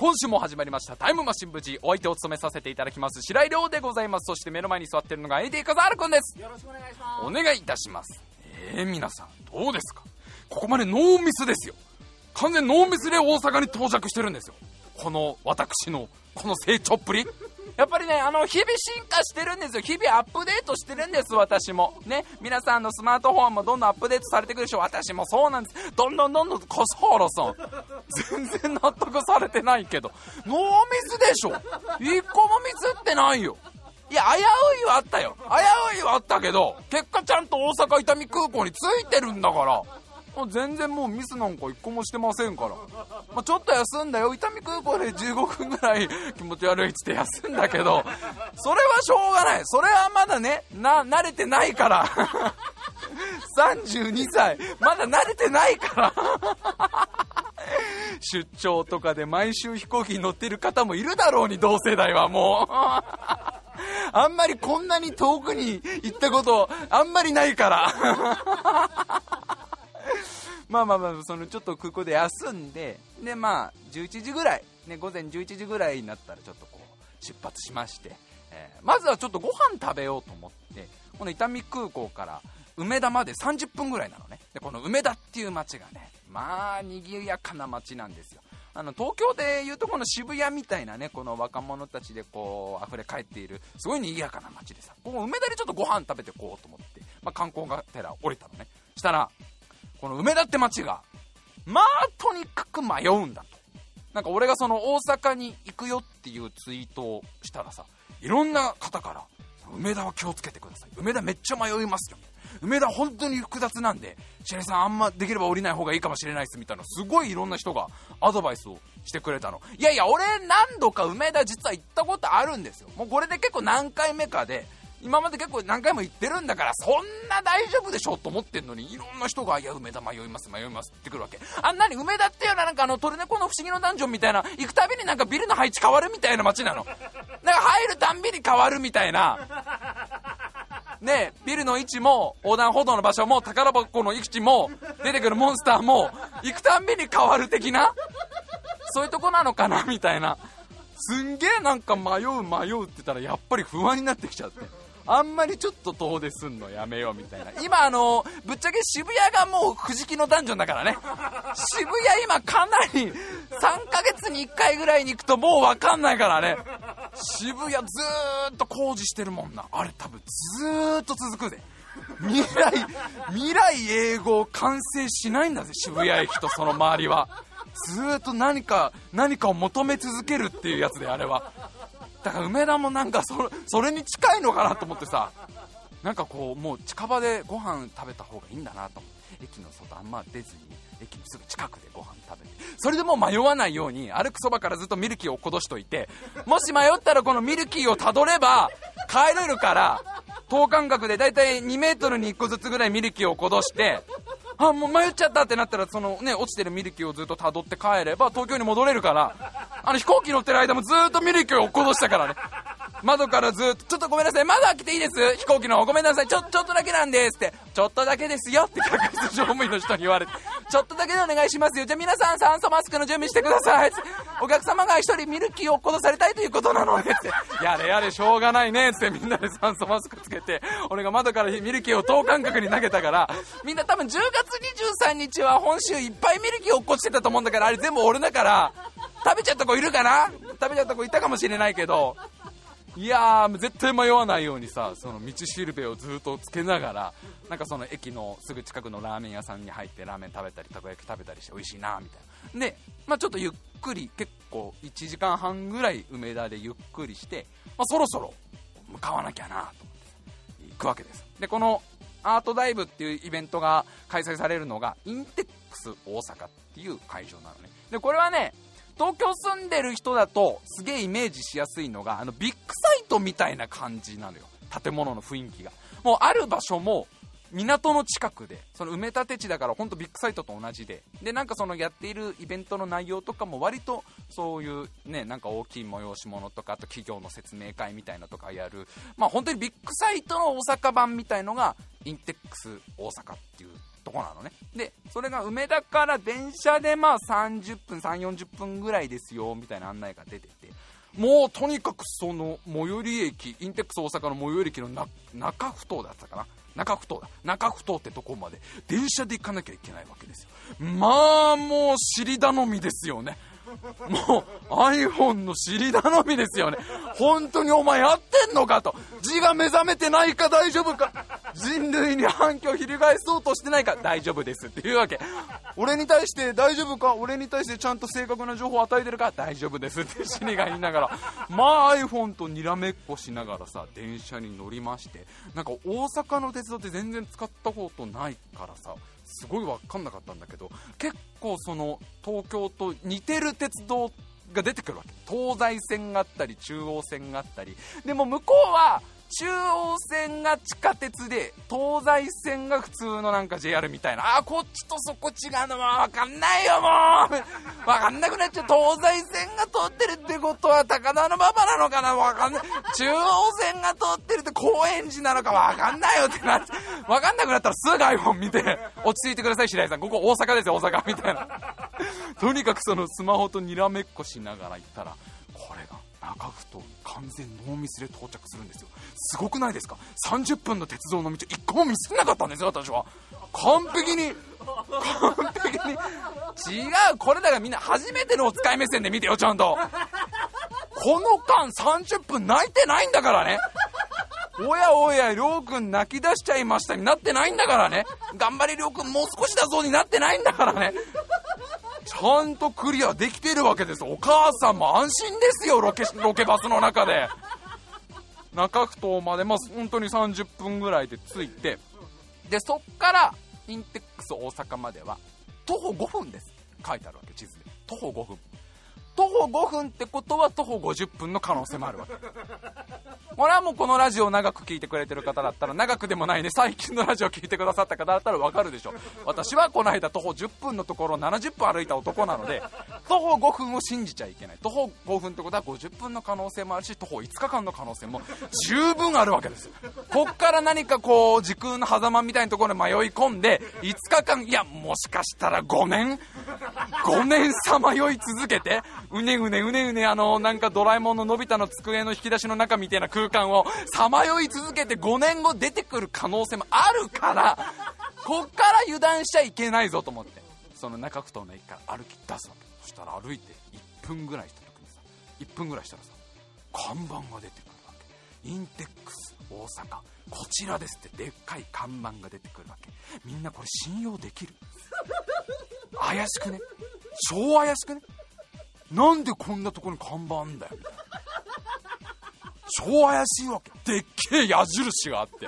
[SPEAKER 1] 今週も始まりました。タイムマシン無事お相手を務めさせていただきます白井亮でございます。そして目の前に座ってるのが AD 風原くんです。
[SPEAKER 2] よろしくお願いします。
[SPEAKER 1] お願いいたします。えー、皆さんどうですか？ここまでノーミスですよ。完全ノーミスで大阪に到着してるんですよ。この私のこの成長っぷりやっぱりね、あの、日々進化してるんですよ。日々アップデートしてるんです、私も。ね、皆さんのスマートフォンもどんどんアップデートされてくるでしょ。私もそうなんです。どんどんどんどん、コスホロさん。全然納得されてないけど。ノーミスでしょ。一個もミスってないよ。いや、危ういはあったよ。危ういはあったけど、結果ちゃんと大阪伊丹空港に着いてるんだから。もう全然もうミスなんか一個もしてませんから。まあ、ちょっと休んだよ。伊丹空港で15分ぐらい気持ち悪いっつって休んだけど、それはしょうがない。それはまだね、な、慣れてないから。32歳。まだ慣れてないから。出張とかで毎週飛行機に乗ってる方もいるだろうに、同世代はもう。あんまりこんなに遠くに行ったこと、あんまりないから。まあまあまあ、そのちょっと空港で休んで、でまあ、11時ぐらい、ね、午前11時ぐらいになったらちょっとこう、出発しまして、えー、まずはちょっとご飯食べようと思って、この伊丹空港から梅田まで30分ぐらいなのね。で、この梅田っていう街がね、まあ、賑やかな街なんですよ。あの東京でいうとこの渋谷みたいなねこの若者たちでこう溢れ返っているすごい賑やかな街でさここ梅田でちょっとご飯食べてこうと思って、まあ、観光がてら降りたのねしたらこの梅田って街が、まあ、とにかく迷うんだと。なんか俺がその大阪に行くよっていうツイートをしたらさ、いろんな方から、梅田は気をつけてください。梅田めっちゃ迷いますよ。梅田本当に複雑なんで、白井さんあんまできれば降りない方がいいかもしれないですみたいな、すごいいろんな人がアドバイスをしてくれたの。いやいや、俺何度か梅田実は行ったことあるんですよ。もうこれで結構何回目かで、今まで結構何回も言ってるんだからそんな大丈夫でしょと思ってんのにいろんな人が「いや梅田迷います迷います」ってくるわけ。あんなに梅田っていうのはなんかあのトルネコの不思議のダンジョンみたいな行くたびになんかビルの配置変わるみたいな街なの。なんか入るたんびに変わるみたいな。ねビルの位置も横断歩道の場所も宝箱の位置も出てくるモンスターも行くたんびに変わる的なそういうとこなのかなみたいな。すんげえなんか迷う迷うって言ったらやっぱり不安になってきちゃって。あんまりちょっと遠出すんのやめようみたいな。今あの、ぶっちゃけ渋谷がもう藤木のダンジョンだからね。渋谷今かなり3ヶ月に1回ぐらいに行くともうわかんないからね。渋谷ずーっと工事してるもんな。あれ多分ずーっと続くで。未来、未来英語完成しないんだぜ、渋谷駅とその周りは。ずーっと何か、何かを求め続けるっていうやつで、あれは。だから梅田もなんかそれそれに近いのかなと思ってさなんかこうもう近場でご飯食べた方がいいんだなと思って駅の外あんま出ずに駅のすぐ近くでご飯食べてそれでもう迷わないように歩くそばからずっとミルキーをこどしといてもし迷ったらこのミルキーをたどれば帰れるから等間隔でだいたい2メートルに1個ずつぐらいミルキーをこどしてあもう迷っちゃったってなったらそのね落ちてるミルキーをずっとたどって帰れば東京に戻れるからあの飛行機乗ってる間もずっとミルキーを落っことしたからね窓からずっと、ちょっとごめんなさい、窓開けていいです？飛行機の方ごめんなさい、ちょ、ちょっとだけなんですって、ちょっとだけですよって客室乗務員の人に言われて、ちょっとだけでお願いしますよ。じゃあ皆さん酸素マスクの準備してください。お客様が一人ミルキーを落っことされたいということなので、って。やれやれしょうがないね、ってみんなで酸素マスクつけて、俺が窓からミルキーを等間隔に投げたから、みんな多分10月23日は本州いっぱいミルキー落っこちてたと思うんだから、あれ全部俺だから、食べちゃった子いるかな？食べちゃった子いたかもしれないけど、いやー、絶対迷わないようにさ、その道しるべをずっとつけながら、なんかその駅のすぐ近くのラーメン屋さんに入ってラーメン食べたり、たこ焼き食べたりして美味しいな、みたいな。で、まあちょっとゆっくり、結構1時間半ぐらい梅田でゆっくりして、まあそろそろ向かわなきゃな、と思って行くわけです。で、このアートダイブっていうイベントが開催されるのが、インテックス大阪っていう会場なのね。で、これはね、東京住んでる人だとすげえイメージしやすいのがあのビッグサイトみたいな感じなのよ建物の雰囲気がもうある場所も港の近くでその埋め立て地だから本当ビッグサイトと同じででなんかそのやっているイベントの内容とかも割とそういうねなんか大きい催し物とかあと企業の説明会みたいなとかやるまあ本当にビッグサイトの大阪版みたいのがインテックス大阪っていうとこなのね。で、それが梅田から電車でまあ30分、3、40分ぐらいですよ、みたいな案内が出てて、もうとにかくその最寄り駅、インテックス大阪の最寄り駅の中ふ頭だったかな。中ふ頭だ。中ふ頭ってとこまで電車で行かなきゃいけないわけですよ。まあもう尻頼みですよね。もう iPhone の尻頼みですよね。本当にお前やってんのかと。字が目覚めてないか大丈夫か。人類に反響を翻そうとしてないか大丈夫ですっていうわけ。俺に対して大丈夫か俺に対してちゃんと正確な情報を与えてるか大丈夫ですって死にが言いながら。まあ iPhone とにらめっこしながらさ、電車に乗りまして。なんか大阪の鉄道って全然使ったことないからさ。すごい分かんなかったんだけど結構その東京と似てる鉄道が出てくるわけ。東西線があったり中央線があったり。でも向こうは中央線が地下鉄で東西線が普通のなんか JR みたいな。あこっちとそこ違うのも分かんないよもう。分かんなくなっちゃう。東西線が通ってるってことは高田の馬場なのかな。分かんない。中央線が通ってるって高円寺なのか分かんないよってなって分かんなくなったらすぐ iPhone 見て。落ち着いてください白井さん。ここ大阪ですよ大阪。みたいな。とにかくそのスマホとにらめっこしながら行ったら中ふと完全ノーミスで到着するんですよ。すごくないですか？30分の鉄道の道1個もミスなかったんですよ私は。完璧に。完璧に。違う。これだからみんな初めてのお使い目線で見てよちゃんと。この間30分泣いてないんだからね。おやおや、りょうくん泣き出しちゃいましたになってないんだからね。頑張れりょうくんもう少しだぞになってないんだからね。ちゃんとクリアできてるわけです。お母さんも安心ですよロケロケバスの中で。中ふ頭までまあ本当に30分ぐらいで着いて。でそっからインテックス大阪までは徒歩5分です。書いてあるわけ地図で。徒歩5分。徒歩5分ってことは徒歩50分の可能性もあるわけ。これはもうこのラジオを長く聞いてくれてる方だったら長くでもないね。最近のラジオを聞いてくださった方だったらわかるでしょ。私はこの間徒歩10分のところを70分歩いた男なので徒歩5分を信じちゃいけない。徒歩5分ってことは50分の可能性もあるし徒歩5日間の可能性も十分あるわけですこっから何かこう時空の狭間みたいなところに迷い込んで5日間いやもしかしたら5年？5年さまよい続けてうねうねうねうねあのなんかドラえもんののび太の机の引き出しの中みたいな空間をさまよい続けて5年後出てくる可能性もあるからこっから油断しちゃいけないぞと思って。その中区頭の駅から歩き出すわけ。そしたら歩いて1分ぐらいした時にさ1分ぐらいしたらさ看板が出てくるわけ。インテックス大阪。こちらですってでっかい看板が出てくるわけ。みんなこれ信用できる？怪しくね？超怪しくね？なんでこんなとこに看板あんだよ。超怪しいわけ。でっけえ矢印があって。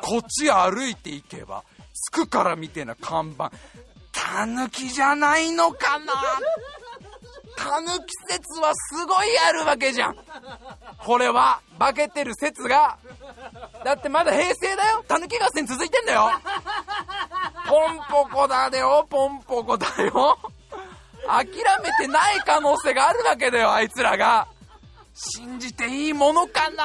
[SPEAKER 1] こっち歩いていけば着くからみたいな看板タヌキじゃないのかな。タヌキ説はすごいあるわけじゃん。これは化けてる説がだってまだ平成だよ。タヌキ合戦続いてんだよ。ポンポコだよポンポコだよ。諦めてない可能性があるわけだよ、あいつらが。信じていいものかな？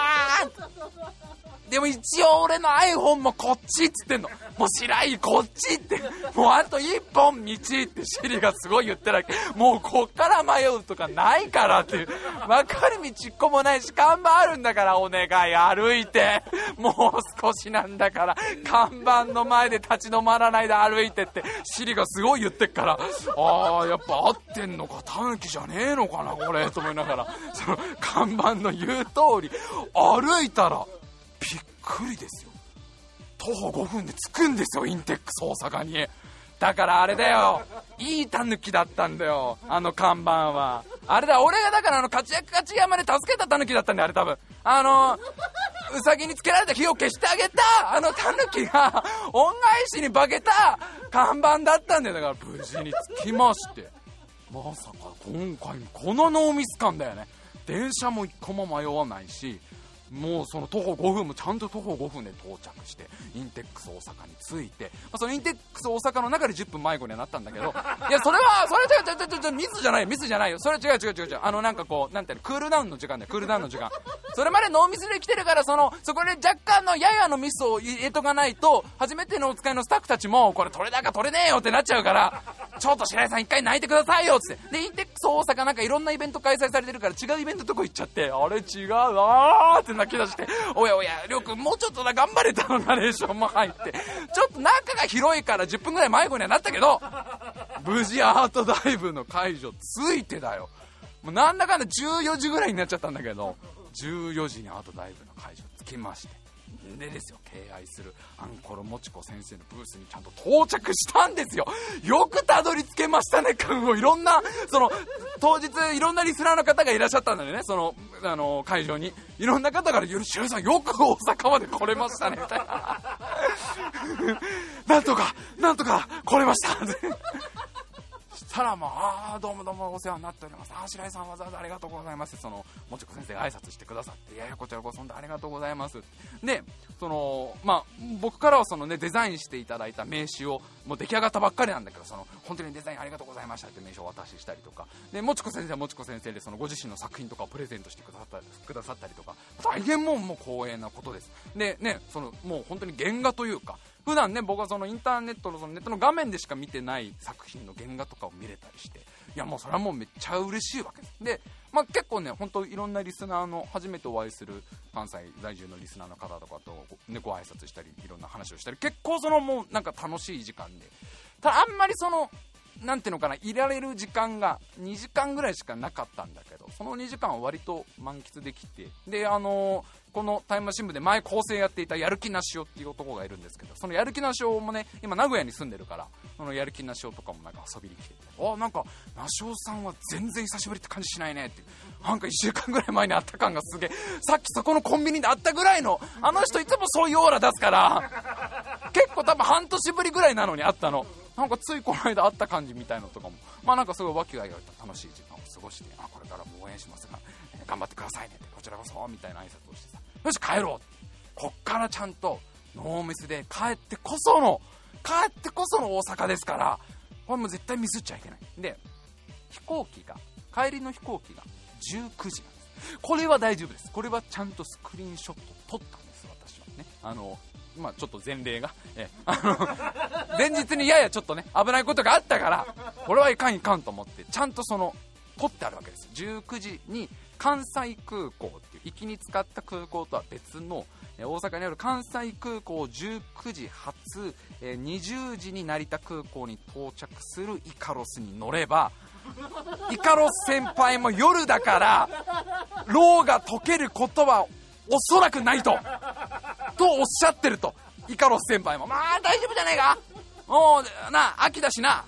[SPEAKER 1] でも一応俺の iPhone もこっちっつってんの。もう白井こっちって。もうあと一本道ってシリがすごい言ってるわけ。もうこっから迷うとかないからっていう。わかる道一個もないし、看板あるんだからお願い歩いて。もう少しなんだから、看板の前で立ち止まらないで歩いてって、シリがすごい言ってっから、ああ、やっぱ合ってんのか、タヌキじゃねえのかな、これ、と思いながら、その看板の言う通り、歩いたら、びっくりですよ。徒歩5分で着くんですよインテックス大阪に。だからあれだよ。いいタヌキだったんだよあの看板は。あれだ俺がだからあの活躍勝ち山で助けたタヌキだったんだよあれ多分。あのウサギにつけられた火を消してあげたあのタヌキが恩返しに化けた看板だったんだよ。だから無事に着きまして。まさか今回このノーミス感だよね。電車も一個も迷わないしもうその徒歩5分もちゃんと徒歩5分で到着してインテックス大阪に着いて、まあ、そのインテックス大阪の中で10分迷子にはなったんだけど *laughs* いやそれはそれ違う違う違うミスじゃないミスじゃないよそれ違う違う違う違うあのなんかこうなんていうのクールダウンの時間だよクールダウンの時間それまでノーミスで来てるからそのそこで若干のややのミスを入れとかないと初めてのお使いのスタッフたちもこれ取れ高取れねえよってなっちゃうからちょっと白井さん一回泣いてくださいよっつってでインテックス大阪なんかいろんなイベント開催されてるから違うイベントとこ行っちゃってあれ違うあーって泣き出しておやおやりょうくんもうちょっとな頑張れたのナレーションも入って。ちょっと中が広いから10分ぐらい迷子にはなったけど無事アートダイブの会場ついてだよ。もうなんだかんだ14時ぐらいになっちゃったんだけど14時にアートダイブの会場着きまして。でですよ敬愛するアンコロもちこ先生のブースにちゃんと到着したんですよ。よくたどり着けましたねも。ういろんなその当日いろんなリスナーの方がいらっしゃったんだよね。そのあの会場にいろんな方から「白井さんよく大阪まで来れましたね」みたいななんとかなんとか来れました。たらもう、ああ、どうもどうもお世話になっております。ああ、白井さんわざわざありがとうございます。その、もちこ先生が挨拶してくださって、いやいや、こちらこそ本当ありがとうございます。で、その、まあ、僕からはそのね、デザインしていただいた名刺を、もう出来上がったばっかりなんだけど、その、本当にデザインありがとうございましたって名刺をお渡ししたりとか、で、もちこ先生はもちこ先生で、そのご自身の作品とかをプレゼントしてくださったくださったりとか、大変もう、もう光栄なことです。で、ね、その、もう本当に原画というか、普段ね僕はそのインターネットのそのネットの画面でしか見てない作品の原画とかを見れたりしていやもうそれはもうめっちゃ嬉しいわけ。ですで、まあ、結構ね本当いろんなリスナーの初めてお会いする関西在住のリスナーの方とかと、ね、ご挨拶したりいろんな話をしたり結構そのもうなんか楽しい時間で。ただあんまりそのなんていうのかな、いられる時間が2時間ぐらいしかなかったんだけど、その2時間は割と満喫できて、で、あのこのタイムマシン部で前構成やっていたやる気なしおっていう男がいるんですけど、そのやる気なしおもね、今名古屋に住んでるから、そのやる気なしおとかもなんか遊びに来てて、あ、なんか、なしおさんは全然久しぶりって感じしないねって。なんか1週間ぐらい前に会った感がすげえ、さっきそこのコンビニで会ったぐらいの、あの人いつもそういうオーラ出すから、結構多分半年ぶりぐらいなのに会ったの。なんかついこの間会った感じみたいのとかも、まあなんかすごい和気あいあいと楽しい時間を過ごして、あ、これからも応援しますが、頑張ってくださいねって、こちらこそ、みたいな挨拶をして、よし帰ろう。こっからちゃんとノーミスで帰ってこその帰ってこその大阪ですからこれもう絶対ミスっちゃいけない。で飛行機が帰りの飛行機が19時なんです。これは大丈夫です。これはちゃんとスクリーンショット撮ったんです私は。ね。あのまあ、ちょっと前例が、えあの前日にややちょっとね危ないことがあったからこれはいかんいかんと思ってちゃんとその撮ってあるわけです。19時に関西空港行きに使った空港とは別の大阪にある関西空港19時発20時に成田空港に到着するイカロスに乗れば *laughs* イカロス先輩も夜だからローが解けることはおそらくないととおっしゃってるとイカロス先輩も。まあ大丈夫じゃないか。もうな秋だしな。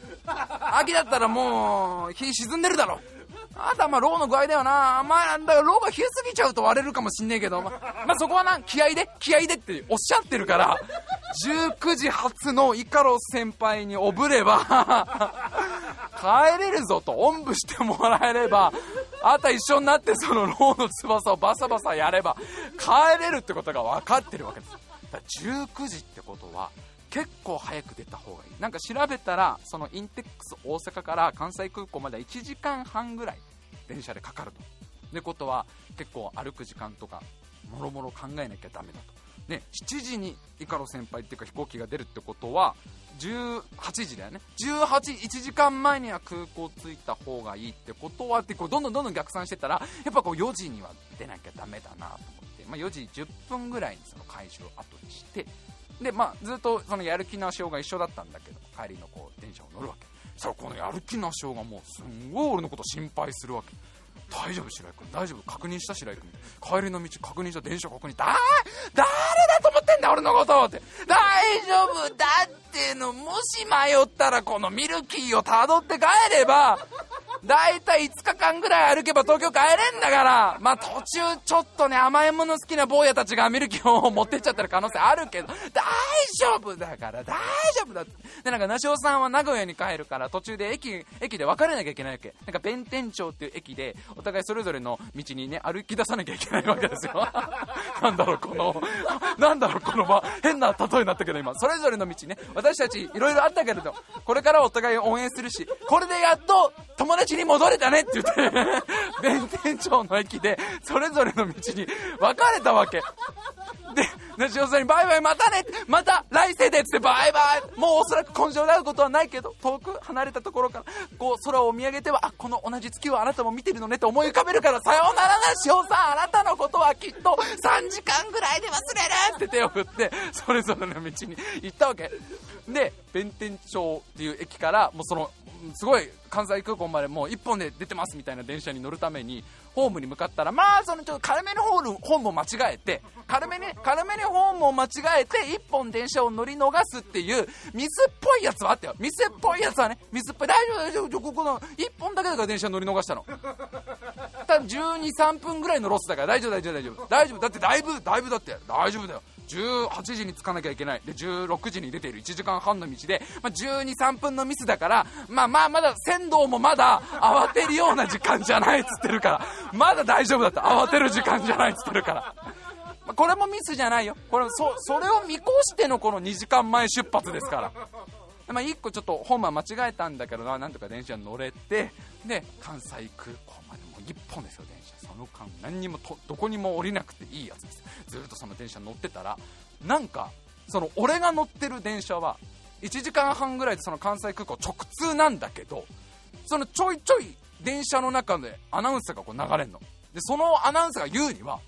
[SPEAKER 1] 秋だったらもう日沈んでるだろあとはまあ、ロウの具合だよな。まあ、だからロウが冷えすぎちゃうと割れるかもしんねえけど、まあ、まあ、そこはな、気合で、気合でっておっしゃってるから、19時発のイカロス先輩におぶれば帰れるぞと、おんぶしてもらえれば、あとは一緒になってそのロウの翼をバサバサやれば、帰れるってことが分かってるわけです。だ19時ってことは、結構早く出た方がいい。なんか調べたらそのインテックス大阪から関西空港までは1時間半ぐらい電車でかかると。ってことは結構歩く時間とかもろもろ考えなきゃダメだと。ね、7時にイカロ先輩っていうか飛行機が出るってことは18時だよね。18 1時間前には空港着いた方がいいってことはってこうどんどんどんどん逆算してたらやっぱこう4時には出なきゃダメだなと思って、まあ、4時10分ぐらいにその会場を後にしてで、まあ、ずっとそのやる気なしおが一緒だったんだけど、帰りのこう電車を乗るわけ。さあ、このやる気なしおがもうすんごい俺のこと心配するわけ。大丈夫白井君。大丈夫。確認した白井君。帰りの道確認した。電車確認だ誰だと思ってんだ俺のことって。大丈夫だってのもし迷ったらこのミルキーをたどって帰ればだいたい5日間ぐらい歩けば東京帰れんだから。まあ途中ちょっとね甘いもの好きな坊やたちがミルキーを持ってっちゃってる可能性あるけど。大丈夫だから大丈夫だ。ってでなんか梨尾さんは名古屋に帰るから途中で駅駅で別れなきゃいけないわけ。なんか弁天町っていう駅でお互いそれぞれの道にね歩き出さなきゃいけないわけですよ。*laughs* なんだろうこのなんだろうこの場変な例えになったけど今。それぞれの道ね。私たちいろいろあったけれどこれからお互い応援するしこれでやっと友達に戻れたねって言って。*laughs* 弁天町の駅でそれぞれの道に別れたわけ。で、梨尾さんにバイバイまたねまた来世でっつってバイバイ。もうおそらく根性で会うことはないけど、遠く離れたところから、こう空を見上げては、あ、この同じ月をあなたも見てるのねと思い浮かべるから、さようなら梨尾さん、あなたのことはきっと3時間ぐらいで忘れるって手を振って、それぞれの道に行ったわけ。で、弁天町っていう駅から、もうその、すごい関西空港までもう1本で出てますみたいな電車に乗るためにホームに向かったらまあそのちょっと軽めのホームホームを間違えて *laughs* 軽めに軽めにホームを間違えて1本電車を乗り逃すっていうミスっぽいやつはあったよ。ミスっぽいやつはねミスっぽい大丈夫大丈夫ここの1本だけだから電車乗り逃したの。ただ12、3分ぐらいのロスだから大丈夫大丈夫大丈夫。大丈夫。だってだいぶだいぶだって大丈夫だよ18時に着かなきゃいけない。で16時に出ている1時間半の道で、まあ、12、3分のミスだからまあまあまだ仙道もまだ慌てるような時間じゃないっつってるからまだ大丈夫だった。慌てる時間じゃないっつってるから。まこれもミスじゃないよ。これそそれを見越してのこの2時間前出発ですから。まあ、1個ちょっと本は間違えたんだけどななんとか電車に乗れてで関西空港までもう1本ですよ電車。その間何にもどこにも降りなくていいやつです。ずっとその電車乗ってたらなんかその俺が乗ってる電車は1時間半ぐらいでその関西空港直通なんだけどそのちょいちょい電車の中でアナウンスがこう流れるの。でそのアナウンスが言うには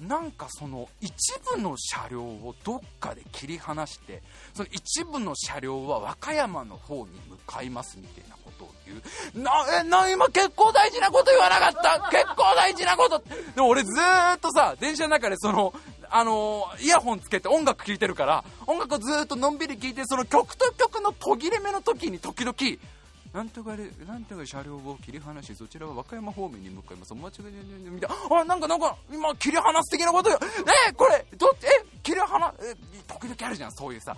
[SPEAKER 1] なんかその一部の車両をどっかで切り離してその一部の車両は和歌山の方に向かいますみたいなことを言う。なえな今結構大事なこと言わなかった。結構大事なこと。でも俺ずーっとさ電車の中でそのあのー、イヤホンつけて音楽聴いてるから音楽をずっとのんびり聴いてその曲と曲の途切れ目の時に時々なんとかで、なんとか車両を切り離し、そちらは和歌山方面に向かいます。お間違いで、みた。あ、なんか、なんか、今、切り離す的なことよ。えこれ、どっち、え、切り離、え、時々あるじゃん、そういうさ。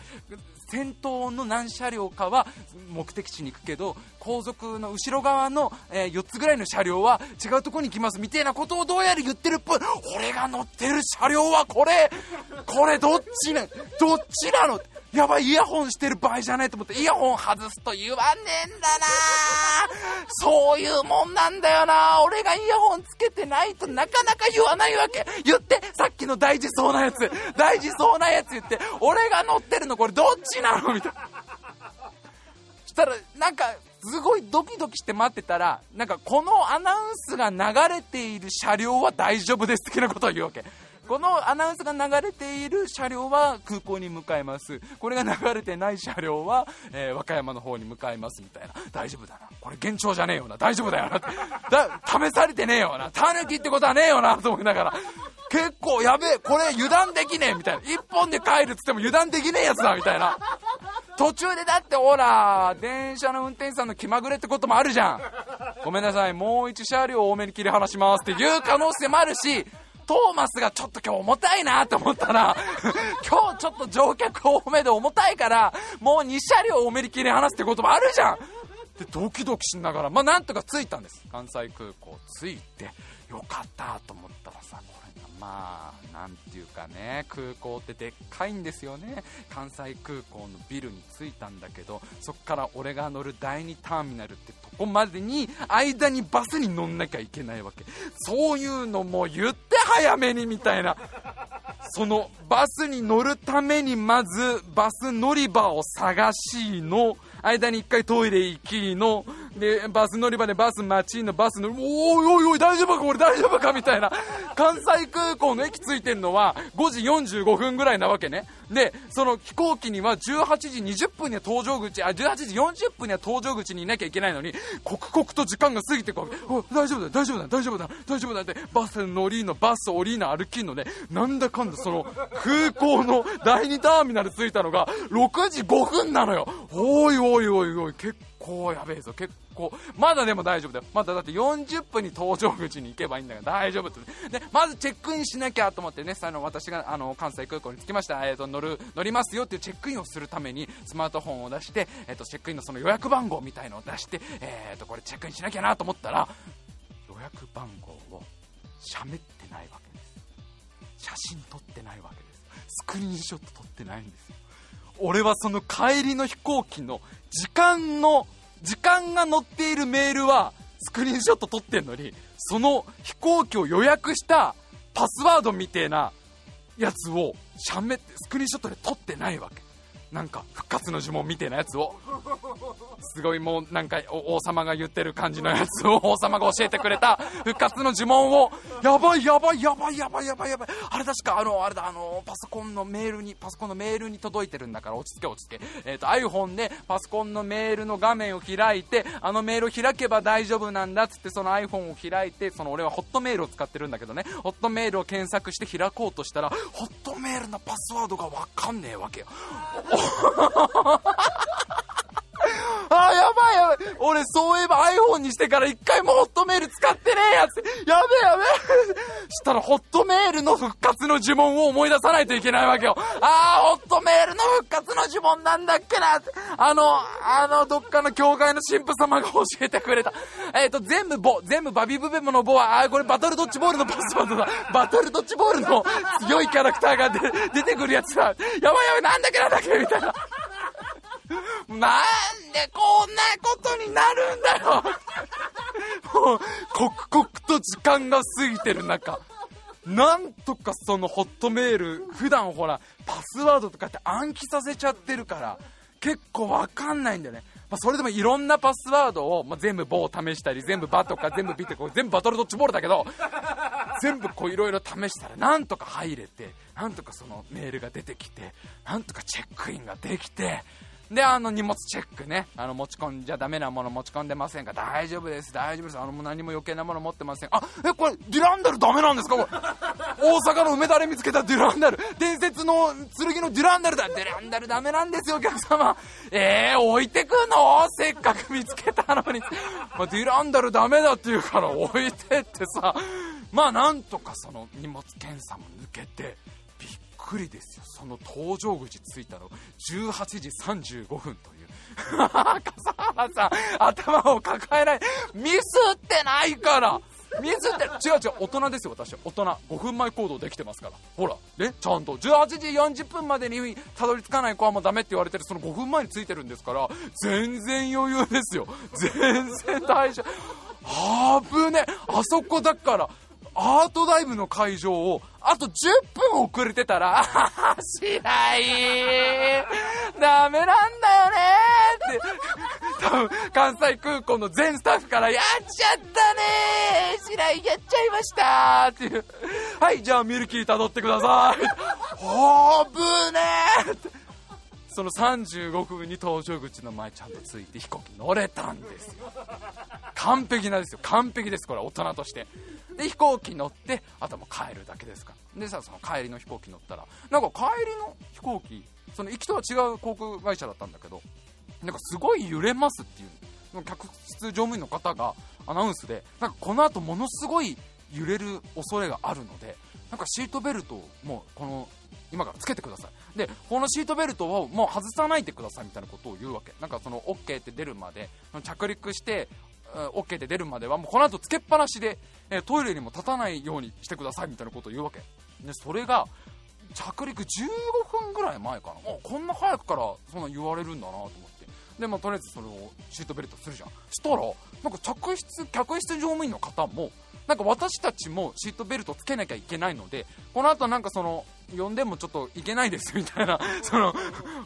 [SPEAKER 1] 先頭の何車両かは目的地に行くけど、後続の後ろ側の、えー、4つぐらいの車両は違うところに行きますみたいなことをどうやら言ってるっぽい。俺が乗ってる車両はこれ、これどっちね、どっちなの？やばい、イヤホンしてる場合じゃないと思って、イヤホン外すと言わねえんだなそういうもんなんだよな俺がイヤホンつけてないとなかなか言わないわけ。言って、さっきの大事そうなやつ、大事そうなやつ言って、俺が乗ってるのこれどっちなの？みたいな。したら、なんか、すごいドキドキして待ってたら、なんかこのアナウンスが流れている車両は大丈夫です的なことを言うわけ。このアナウンスが流れている車両は空港に向かいます。これが流れてない車両は、えー、和歌山の方に向かいますみたいな。大丈夫だな。これ幻聴じゃねえよな。大丈夫だよな。だ試されてねえよな。タヌキってことはねえよな。と思いながら。結構やべえ。これ油断できねえ。みたいな。1本で帰るっつっても油断できねえやつだ。みたいな。途中でだってほら電車の運転手さんの気まぐれってこともあるじゃん。ごめんなさい。もう1車両多めに切り離しますっていう可能性もあるしトーマスがちょっと今日重たいなと思ったら、*laughs* 今日ちょっと乗客多めで重たいから、もう2車両多めに切り離すってこともあるじゃんで、ドキドキしながら、まあなんとか着いたんです。関西空港着いて、よかったと思ったらさ、これがまあ、なんていうかね、空港ってでっかいんですよね。関西空港のビルに着いたんだけど、そっから俺が乗る第2ターミナルってこまでに間にバスに乗んなきゃいけないわけ。そういうのも言って早めにみたいな。そのバスに乗るためにまずバス乗り場を探しの。間に1回トイレ行きの。でバス乗り場でバス待ちのバス乗りおいおいおい大丈夫かこれ大丈夫かみたいな関西空港の駅着いてるのは5時45分ぐらいなわけね。でその飛行機には18時20分には搭乗口あ18時40分には搭乗口にいなきゃいけないのに刻々と時間が過ぎてこう大丈夫だ大丈夫だ大丈夫だ大丈夫だってバス乗りのバス降りの歩きのねなんだかんだその空港の第2ターミナル着いたのが6時5分なのよ。おいおいおいおい結構構やべえぞ。結構まだでも大丈夫だよ。まだだって40分に搭乗口に行けばいいんだから。大丈夫って。でまずチェックインしなきゃと思ってねあの私があの関西空港に着きました、えーと、乗る乗りますよっていうチェックインをするためにスマートフォンを出して、えーと、チェックインのその予約番号みたいのを出して、えーと、とこれチェックインしなきゃなと思ったら予約番号を喋ってないわけです。写真撮ってないわけです。スクリーンショット撮ってないんですよ。俺はその帰りの飛行機の時間の時間が載っているメールはスクリーンショット撮ってんのにその飛行機を予約したパスワードみてえなやつをしゃべってスクリーンショットで撮ってないわけ。なんか復活の呪文みたいなやつをすごいもうなんか王様が言ってる感じのやつを王様が教えてくれた復活の呪文をやばいやばいやばいやばいやばいやばいあれ確かあのあれだあのパソコンのメールにパソコンのメールに届いてるんだから落ち着け落ち着け。えっ、と iPhone でパソコンのメールの画面を開いてあのメールを開けば大丈夫なんだっつってその iPhone を開いてその俺はホットメールを使ってるんだけどね。ホットメールを検索して開こうとしたらホットメールのパスワードがわかんねえわけよ。あ、やばいやばい。俺、そういえば iPhone にしてから一回もホットメール使ってねえやつ。やべえやべえ。*laughs* したら、ホットメールの復活の呪文を思い出さないといけないわけよ。あー、ホットメールの復活の呪文なんだっけな。あの、あの、どっかの教会の神父様が教えてくれた。えっ、ー、と、全部ボ、全部バビブベモのボは、あー、これバトルドッジボールのパスワードだ。*laughs* バトルドッジボールの強いキャラクターが出てくるやつだ。やばいやばい、なんだっけなんだっけみたいな。なんでこんなことになるんだよもう、刻々と時間が過ぎてる中、なんとかそのホットメール、普段ほら、パスワードとかって暗記させちゃってるから、結構わかんないんだよね。まあ、それでもいろんなパスワードを、まあ、全部棒を試したり、全部バとか全部ビってこう全部バトルドッジボールだけど、全部こういろいろ試したら、なんとか入れて、なんとかそのメールが出てきて、なんとかチェックインができて、で、あの荷物チェックね、あの持ち込んじゃダメなもの持ち込んでませんか大丈夫です、大丈夫です、あの何も余計なもの持ってません。あ、え、これ、デュランダルダメなんですか？これ。大阪の梅田で見つけたデュランダル。伝説の剣のデュランダルだ。デュランダルダメなんですよ、お客様。えー、置いてくの？せっかく見つけたのに。まあ、デュランダルダメだって言うから置いてってさ。まあ、なんとかその荷物検査も抜けて、くりですよ。その搭乗口着いたの18時35分という。*laughs* 笠原さん頭を抱えない。ミスってないから。ミスって違う違う大人ですよ私大人。5分前行動できてますから。ほらねちゃんと。18時40分までにたどり着かない子はもうダメって言われてる。その5分前についてるんですから全然余裕ですよ。全然大丈夫。あぶねあそこだからアートダイブの会場をあと10分遅れてたら、*laughs* しないダメなんだよねって、多分関西空港の全スタッフから、やっちゃったね白井やっちゃいましたっていう。はい、じゃあミルキー辿ってください。おーぶねーって。その35分に搭乗口の前ちゃんとついて飛行機乗れたんですよ。完璧なんですよ。完璧です。これ大人として。で飛行機乗ってあともう帰るだけですから。でさその帰りの飛行機乗ったらなんか帰りの飛行機その行きとは違う航空会社だったんだけどなんかすごい揺れますっていう。客室乗務員の方がアナウンスでなんかこの後ものすごい揺れる恐れがあるのでなんかシートベルトをもうこの今からつけてください。でこのシートベルトをもう外さないでくださいみたいなことを言うわけ。なんかその OK って出るまで着陸して OK で出るまではもうこの後つけっぱなしで、えトイレにも立たないようにしてくださいみたいなことを言うわけ。でそれが着陸15分ぐらい前かな。こんな早くからそんな言われるんだなと思って。でもとりあえずそれをシートベルトするじゃん。したらなんか客室客室乗務員の方もなんか私たちもシートベルトつけなきゃいけないのでこの後なんかその呼んでもちょっといけないですみたいな。*laughs* その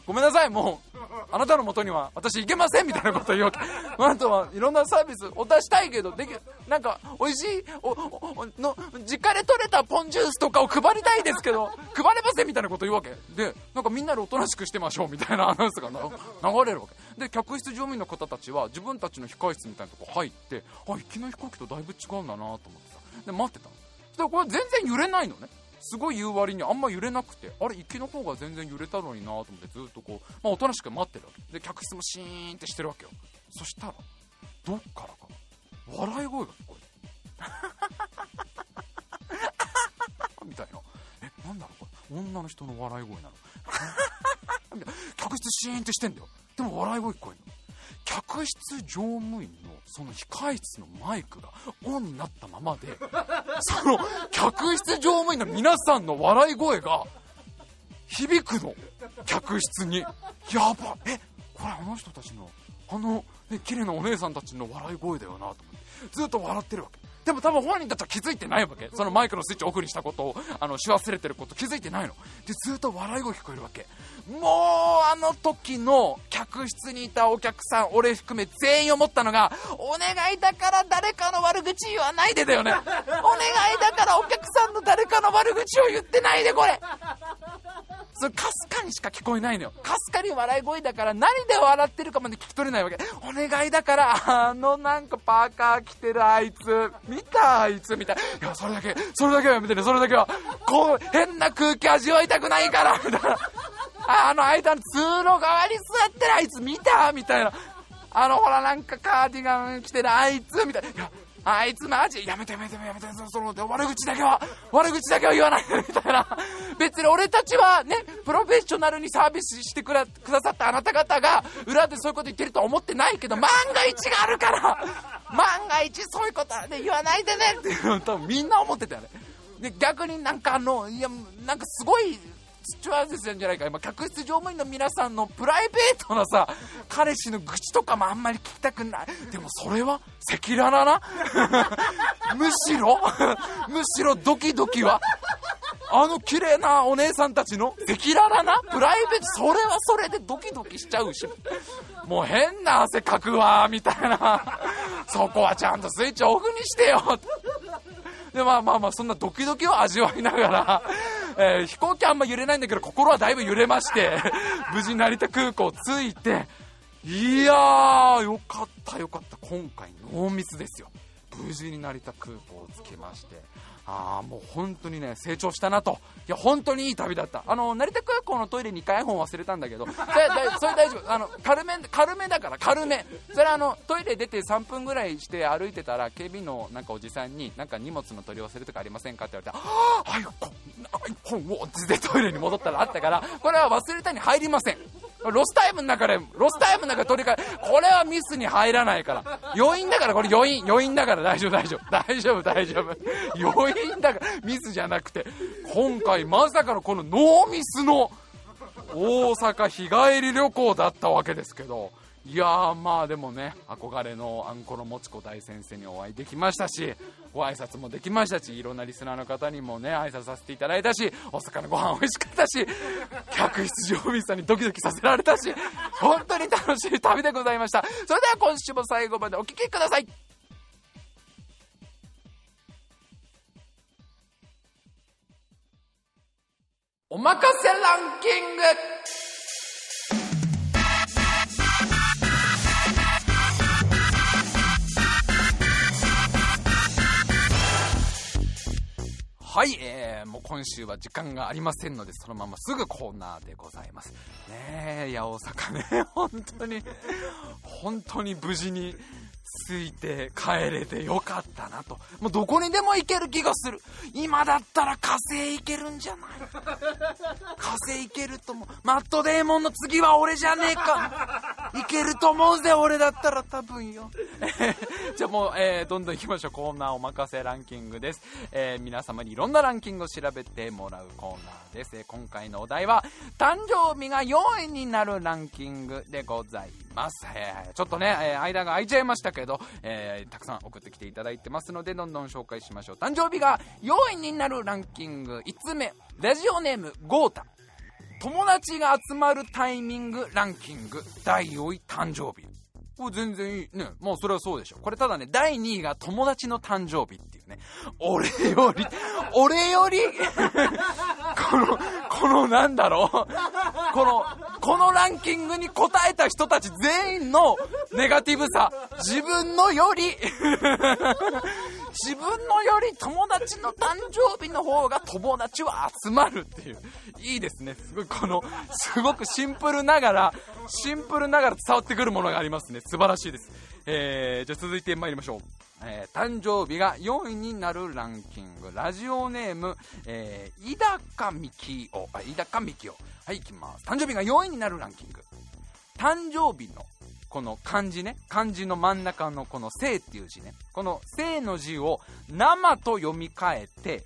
[SPEAKER 1] ごめんなさいもうあなたのもとには私行けませんみたいなこと言うわけ。*laughs* あとはいろんなサービスお出したいけどできなんか美味しいおおの実家で採れたポンジュースとかを配りたいですけど *laughs* 配れませんみたいなこと言うわけ。でなんかみんなでおとなしくしてましょうみたいなアナウンスが流れるわけ。で客室乗務員の方たちは自分たちの控室みたいなとこ入ってあ行きの飛行機とだいぶ違うんだなと思ってさ。で待ってたの。でこれ全然揺れないのね。すごい言う割にあんま揺れなくてあれ行きの方が全然揺れたのになと思ってずっとこう、まあ、おとなしく待ってるわけ。で客室もシーンってしてるわけよ。そしたらどっからか笑い声が聞こえて。*laughs* みたいな。えなんだろうこれ。女の人の笑い声なの。*laughs* 客室シーンってしてんだよ。でも笑い声聞こえるの。客室乗務員のその控室のマイクがオンになったままで *laughs* その客室乗務員の皆さんの笑い声が響くの客室に。やばえこれあの人たちのあの、ね、綺麗なお姉さんたちの笑い声だよなと思ってずっと笑ってるわけ。でも多分本人たちは気づいてないわけ。そのマイクのスイッチオフにしたことをあのし忘れてること気づいてないの。でずっと笑い声聞こえるわけ。もうあの時の客室にいたお客さん俺含め全員思ったのがお願いだから誰かの悪口言わないでだよね。お願いだからお客さんの誰かの悪口を言ってないでこれ。そかすかにしか聞こえないのよ。かすかに笑い声だから何で笑ってるかまで聞き取れないわけ。お願いだからあのなんかパーカー着てるあいつ。見たあいつみたい。いやそれだけそれだけはやめてねそれだけはこう変な空気味わいたくないからみたいな。あの間の通路側に座ってるあいつ見たみたいな。あのほらなんかカーディガン着てるあいつみたいな。いやあいつマジやめてやめてやめてその悪口だけは悪口だけは言わないでみたいな。*laughs* 別に俺たちはねプロフェッショナルにサービスしてくだくださったあなた方が裏でそういうこと言ってるとは思ってないけど万が一があるから *laughs* 万が一そういうことはね言わないでねっていうの多分みんな思ってたよね。で逆になんかあのいやなんかすごいスチュワーデスなんじゃないか。今客室乗務員の皆さんのプライベートなさ彼氏の愚痴とかもあんまり聞きたくない。でもそれは赤裸々な？*laughs* むしろ？むしろドキドキは？あの綺麗なお姉さんたちの赤裸々な？プライベート？それはそれでドキドキしちゃうし。もう変な汗かくわみたいな。そこはちゃんとスイッチオフにしてよ。でまあまあまあそんなドキドキを味わいながら、えー、飛行機あんま揺れないんだけど心はだいぶ揺れまして *laughs* 無事成田空港着いていやーよかったよかった。今回ノーミスですよ。無事に成田空港着きまして。あもう本当にね成長したなと。いや本当にいい旅だった。あの成田空港のトイレ2回本忘れたんだけど。それそれ大丈夫。あの軽め軽めだから軽め。それあのトイレ出て3分ぐらいして歩いてたら警備のなんかおじさんになんか荷物の取り忘れとかありませんかって言われてああ本をってトイレに戻ったらあったからこれは忘れたに入りません。ロスタイムの中で、ロスタイムの中で取り替え、これはミスに入らないから。余韻だから、これ余韻、余韻だから。大丈夫、大丈夫、大丈夫、大丈夫。余韻だから、ミスじゃなくて、今回まさかのこのノーミスの大阪日帰り旅行だったわけですけど、いやーまあでもね憧れのあんこのもちこ大先生にお会いできましたしご挨拶もできましたしいろんなリスナーの方にもね挨拶させていただいたしお魚ご飯美味しかったし客室乗務員さんにドキドキさせられたし本当に楽しい旅でございました。それでは今週も最後までお聴きください。おまかせランキング。はい、えー、もう今週は時間がありませんので、そのまますぐコーナーでございます。ねえ、いや、大阪ね、*laughs* 本当に、本当に無事に着いて帰れてよかったなと。もうどこにでも行ける気がする。今だったら火星行けるんじゃない？火星行けると思う。マットデーモンの次は俺じゃねえか。いけると思うぜ、俺だったら多分よ。*laughs* じゃあもう、えー、どんどん行きましょう。コーナーお任せランキングです。えー、皆様にいろんなランキングを調べてもらうコーナーです。今回のお題は、誕生日が4位になるランキングでございます。えー、ちょっとね、えー、間が空いちゃいましたけど、えー、たくさん送ってきていただいてますので、どんどん紹介しましょう。誕生日が4位になるランキング、5つ目、ラジオネーム、ゴータ。友達が集まるタイミングランキング、第4位誕生日。これ全然いい。ね。もうそれはそうでしょ。これただね、第2位が友達の誕生日っいうね。俺より、俺よりこの、このなんだろう？この、このランキングに答えた人たち全員のネガティブさ。自分のより自分のより友達の誕生日の方が友達は集まるっていう。いいですね。すごいこの、すごくシンプルながら、シンプルながら伝わってくるものがありますね。素晴らしいです。えー、じゃあ続いて参りましょう。えー、誕生日が4位になるランキング。ラジオネーム、えー、井高美希夫。あ、井高美希夫。はい、いきます。誕生日が4位になるランキング。誕生日のこの漢字ね、漢字の真ん中のこの生っていう字ね、この生の字を生と読み替えて、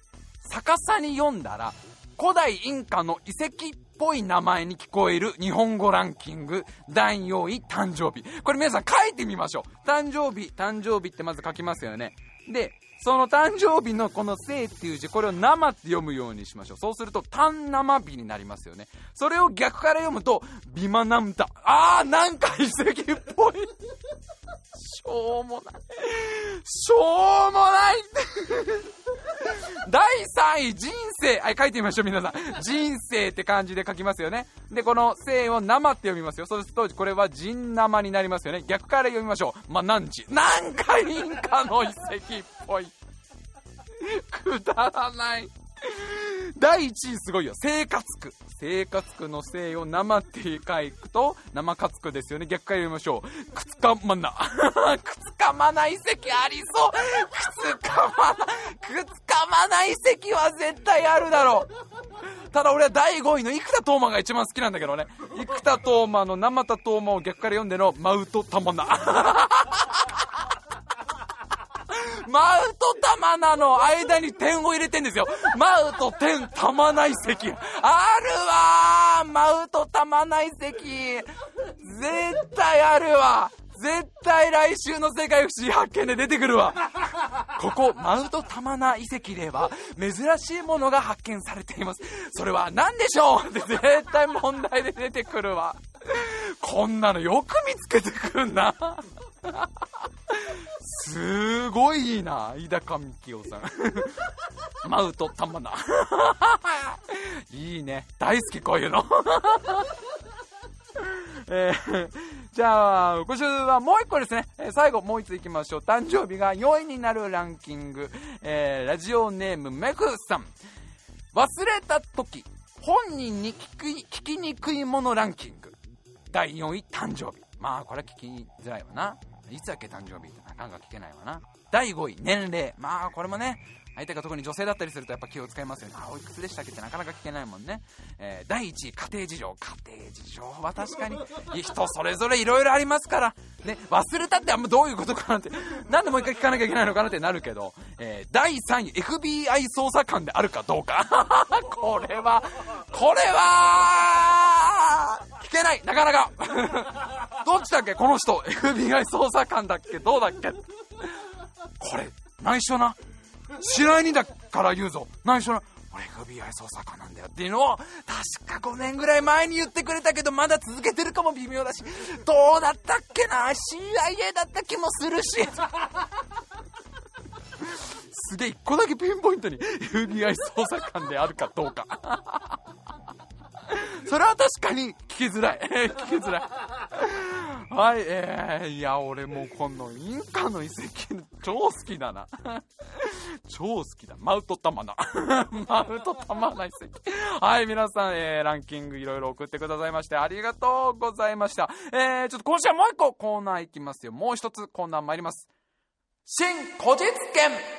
[SPEAKER 1] 逆さに読んだら、古代インカの遺跡っぽい名前に聞こえる日本語ランキング第4位誕生日。これ皆さん書いてみましょう。誕生日、誕生日ってまず書きますよね。で、その誕生日のこの生っていう字、これを生って読むようにしましょう。そうすると、単生日になりますよね。それを逆から読むと、ビマナムタ。あー、なんか遺跡っぽい。しょうもない。しょうもない第3位、人生。はい、書いてみましょう、皆さん。人生って漢字で書きますよね。で、この生を生って読みますよ。そうすると、これは人生になりますよね。逆から読みましょう。まあ、何時。なんかインカの遺跡っぽい。いくだらない。第1位すごいよ。生活区。生活区の生を生って書くと、生活区ですよね。逆から読みましょう。くつかまな。くつかまな遺跡ありそう。くつかまな、くつかまな遺跡は絶対あるだろう。ただ俺は第5位の生田斗真が一番好きなんだけどね。生田斗真の生田斗真を逆から読んでのマウトタマナ。マウト玉名の間に点を入れてんですよ。マウト点玉名遺跡。あるわマウト玉名遺跡。絶対あるわ絶対来週の世界不思議発見で出てくるわ。ここ、マウトタマナ遺跡では、珍しいものが発見されています。それは何でしょう？って絶対問題で出てくるわ。こんなのよく見つけてくんだ。すごいいいな、飯田上清さん。*laughs* マウト玉な。*laughs* いいね。大好き、こういうの。*laughs* えー、じゃあ、今週はもう一個ですね。え最後、もう一ついきましょう。誕生日が4位になるランキング。えー、ラジオネーム、メグさん。忘れた時、本人に聞き聞きにくいものランキング。第4位、誕生日。まあ、これは聞きづらいわな。いつだっけ誕生日ってなかなか聞けないわな。第5位、年齢。まあ、これもね、相手が特に女性だったりするとやっぱ気を使いますよね。あ、おいくつでしたっけってなかなか聞けないもんね。えー、第1位、家庭事情。家庭事情は確かに、人それぞれ色々ありますから、ね、忘れたってあんまどういうことかなって、なんでもう一回聞かなきゃいけないのかなってなるけど、えー、第3位、FBI 捜査官であるかどうか。*laughs* これは、これは、聞けないなかなか *laughs* どっちだっけ？この人。FBI 捜査官だっけ？どうだっけ？これ、内緒な。知らにだから言うぞ。内緒な。俺 FBI 捜査官なんだよっていうのを、確か5年ぐらい前に言ってくれたけど、まだ続けてるかも微妙だし、どうだったっけな ?CIA だった気もするし。すげえ、1個だけピンポイントに *laughs* FBI 捜査官であるかどうか。*laughs* それは確かに聞きづらい。*laughs* 聞きづらい。はい、えー、いや、俺もこのインカの遺跡、超好きだな。*laughs* 超好きだ。マウトタマナ。マウトタマナ遺跡。はい、皆さん、えー、ランキングいろいろ送ってくださいましてありがとうございました。えー、ちょっと今週はもう一個コーナーいきますよ。もう一つコーナー参ります。新古実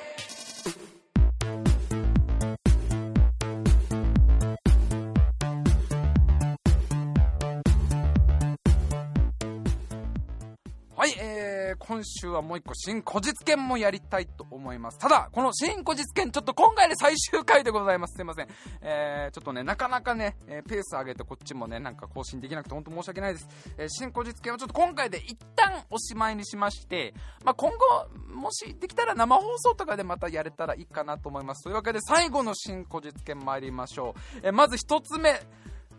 [SPEAKER 1] 今週はもう一個新古実験もやりたいと思います。ただ、この新古実験ちょっと今回で最終回でございます。すいません。えー、ちょっとね、なかなかね、え、ペース上げてこっちもね、なんか更新できなくて本当申し訳ないです。えー、新古実験はちょっと今回で一旦おしまいにしまして、まあ、今後、もしできたら生放送とかでまたやれたらいいかなと思います。というわけで最後の新古実験参りましょう。えー、まず一つ目。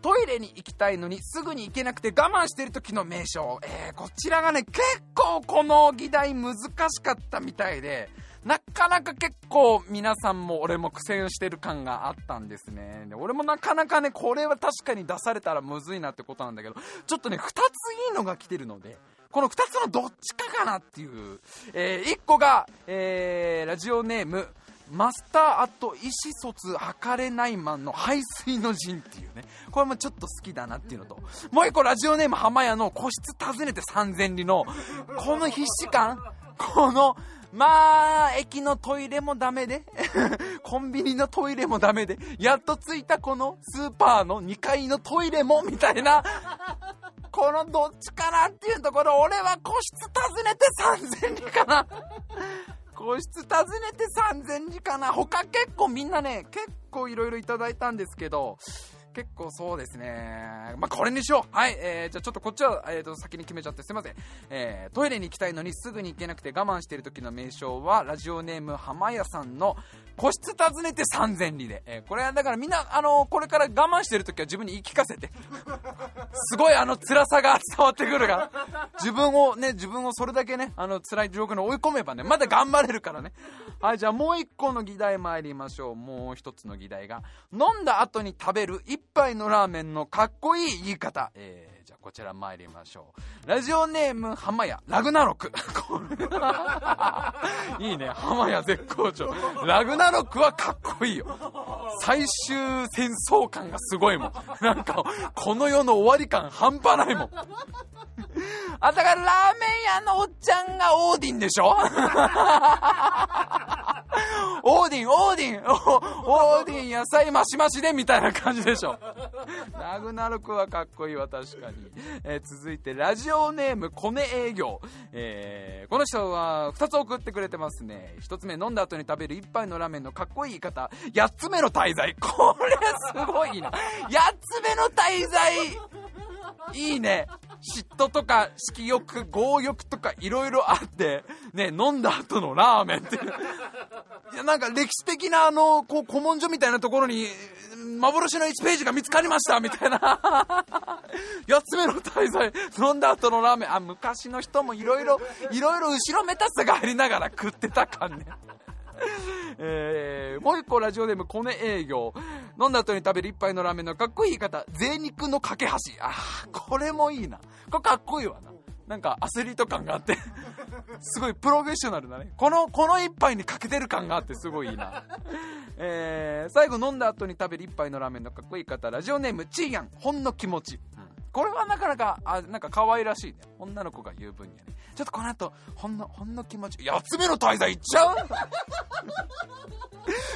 [SPEAKER 1] トイレに行きたいのにすぐに行けなくて我慢してる時の名称。えー、こちらがね、結構この議題難しかったみたいで、なかなか結構皆さんも俺も苦戦してる感があったんですね。で俺もなかなかね、これは確かに出されたらむずいなってことなんだけど、ちょっとね、2ついいのが来てるので、この2つのどっちかかなっていう、え1個が、えー、ラジオネームマスターアット意思疎通図れないマンの排水の陣っていうね。これもちょっと好きだなっていうのと。もう1個ラジオネーム浜屋の個室訪ねて3000里のこの必死感。このまあ、駅のトイレもダメで、*laughs* コンビニのトイレもダメで、やっと着いたこのスーパーの2階のトイレも、みたいな、このどっちかなっていうところ、俺は個室訪ねて3000里かな。個室訪ねて3000字かな。他結構みんなね、結構いろいろいただいたんですけど、結構そうですね。まあ、これにしよう。はい。えー、じゃあちょっとこっちは、えー、と先に決めちゃってすいません。えー、トイレに行きたいのにすぐに行けなくて我慢している時の名称は、ラジオネーム浜屋さんの個室訪ねて3000里で。えー、これはだからみんな、あのー、これから我慢してる時は自分に言い聞かせて。すごいあの辛さが *laughs* 伝わってくるから。自分をね、自分をそれだけね、あの辛い状況に追い込めばね、まだ頑張れるからね。はい、じゃあもう一個の議題参りましょう。もう一つの議題が、飲んだ後に食べる一杯のラーメンのかっこいい言い方。えー、じゃあこちら参りましょう。ラジオネーム、浜屋、ラグナロク。*laughs* いいね、浜屋絶好調。ラグナロクはかっこいいよ。最終戦争感がすごいもん。なんか、この世の終わり感半端ないもん。あ、だからラーメン屋のおっちゃんがオーディンでしょ？オーディン、オーディン、オーディン野菜マシマシでみたいな感じでしょ。ラグナロクはかっこいいわ、確かに。えー、続いて、ラジオネーム、コネ営業。えー、この人は2つ送ってくれてますね。1つ目、飲んだ後に食べる1杯のラーメンのかっこいい言い方。8つ目の大罪。これすごいな。8つ目の大罪。いいね。嫉妬とか色欲、強欲とかいろいろあって、ね、飲んだ後のラーメンっていう。いや、なんか歴史的なあの、こう、古文書みたいなところに、幻の1ページが見つかりましたみたいな。8つ目の滞在、飲んだ後のラーメン。あ、昔の人もいろいろ、いろいろ後ろめたさがありながら食ってた感ね。*laughs* えー、もう一個ラジオネーム米営業。飲んだ後に食べる一杯のラーメンのかっこいい言い方。贅肉の架け橋。あーこれもいいな。これかっこいいわな。なんかアスリート感があって。*laughs* すごいプロフェッショナルだね。このこの一杯にかけてる感があってすごいいいな。えー、最後飲んだ後に食べる一杯のラーメンのかっこいい方。ラジオネームちーやんほんの気持ち、うん。これはなかなか、あ、なんか可愛らしいね。女の子が言う分にはね。ちょっとこの後、ほんの、ほんの気持ち、八つ目の滞在いっちゃう？*laughs*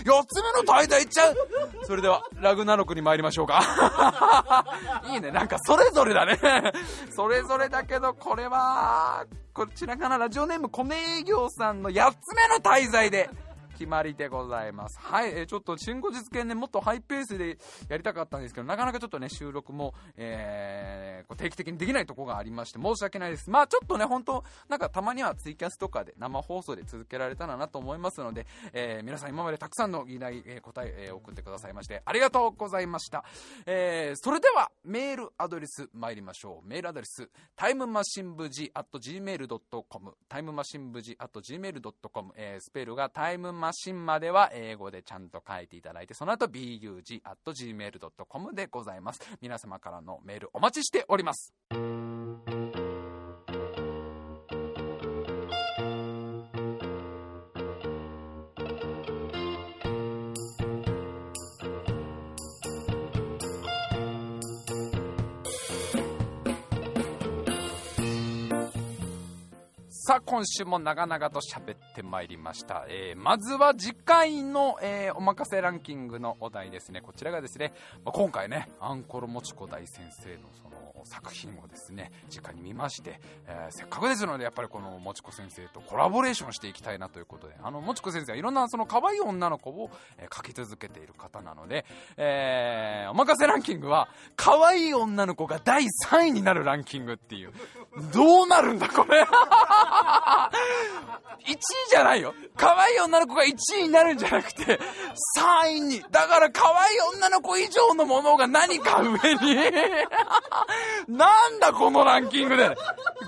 [SPEAKER 1] 四つ目の滞在いっちゃう？それでは、ラグナロクに参りましょうか。*laughs* いいね。なんかそれぞれだね。*laughs* それぞれだけど、これは、こちらかな、ラジオネーム、米営業さんの8つ目の滞在で、決まりでございます。はい、えー、ちょっと新後日券ね、もっとハイペースでやりたかったんですけど、なかなかちょっとね、収録も、えー、こう定期的にできないとこがありまして、申し訳ないです。まあちょっとね、本当なんかたまにはツイキャスとかで生放送で続けられたらなと思いますので、えー、皆さん今までたくさんの議題、えー、答ええー、送ってくださいまして、ありがとうございました。えー、それでは、メールアドレス参りましょう。メールアドレス、タイムマシン部ジ at gmail.com、タイムマシン部ジ at gmail.com、えー、スペルがタイムマシンマシンまでは英語でちゃんと書いていただいて、その後 bug.gmail.com でございます。皆様からのメールお待ちしております。さあ、今週も長々と喋ってまいりました。えー、まずは次回の、えー、おまかせランキングのお題ですね。こちらがですね、まあ、今回ね、アンコロもちこ大先生のその作品をですね、次回に見まして、えー、せっかくですので、やっぱりこのもちこ先生とコラボレーションしていきたいなということで、あの、もちこ先生はいろんなその可愛い女の子を、え、描き続けている方なので、えー、おまかせランキングは、可愛い女の子が第3位になるランキングっていう。どうなるんだ、これ。*laughs* 1位じゃないよ。可愛い女の子が1位になるんじゃなくて、3位に。だから可愛い女の子以上のものが何か上に。*laughs* なんだこのランキングで。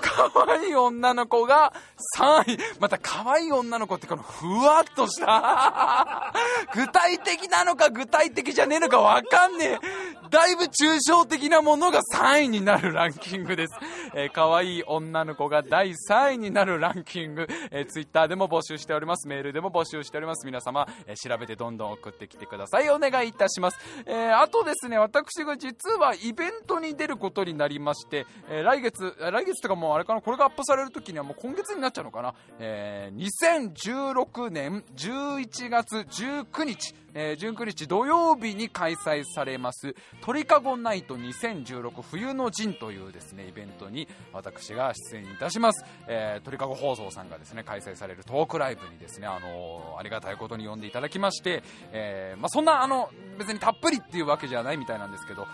[SPEAKER 1] 可愛い女の子が3位。また可愛い女の子ってこのふわっとした。具体的なのか具体的じゃねえのかわかんねえ。だいぶ抽象的なものが3位になるランキングです。えー、可愛い女の子が第3位になるランキング、えー、ツイッターでも募集しております。メールでも募集しております。皆様、えー、調べてどんどん送ってきてください。お願いいたします。えー、あとですね、私が実はイベントに出ることにになりまして、えー、来月、来月とかもうあれかな、これがアップされる時にはもう今月になっちゃうのかな。えー、2016年11月19日、えー、19日土曜日に開催されます鳥かごナイト2016冬の陣というですねイベントに私が出演いたします、えー、鳥かご放送さんがですね開催されるトークライブにですねあのー、ありがたいことに呼んでいただきまして、えー、まあ、そんなあの別にたっぷりっていうわけじゃないみたいなんですけど、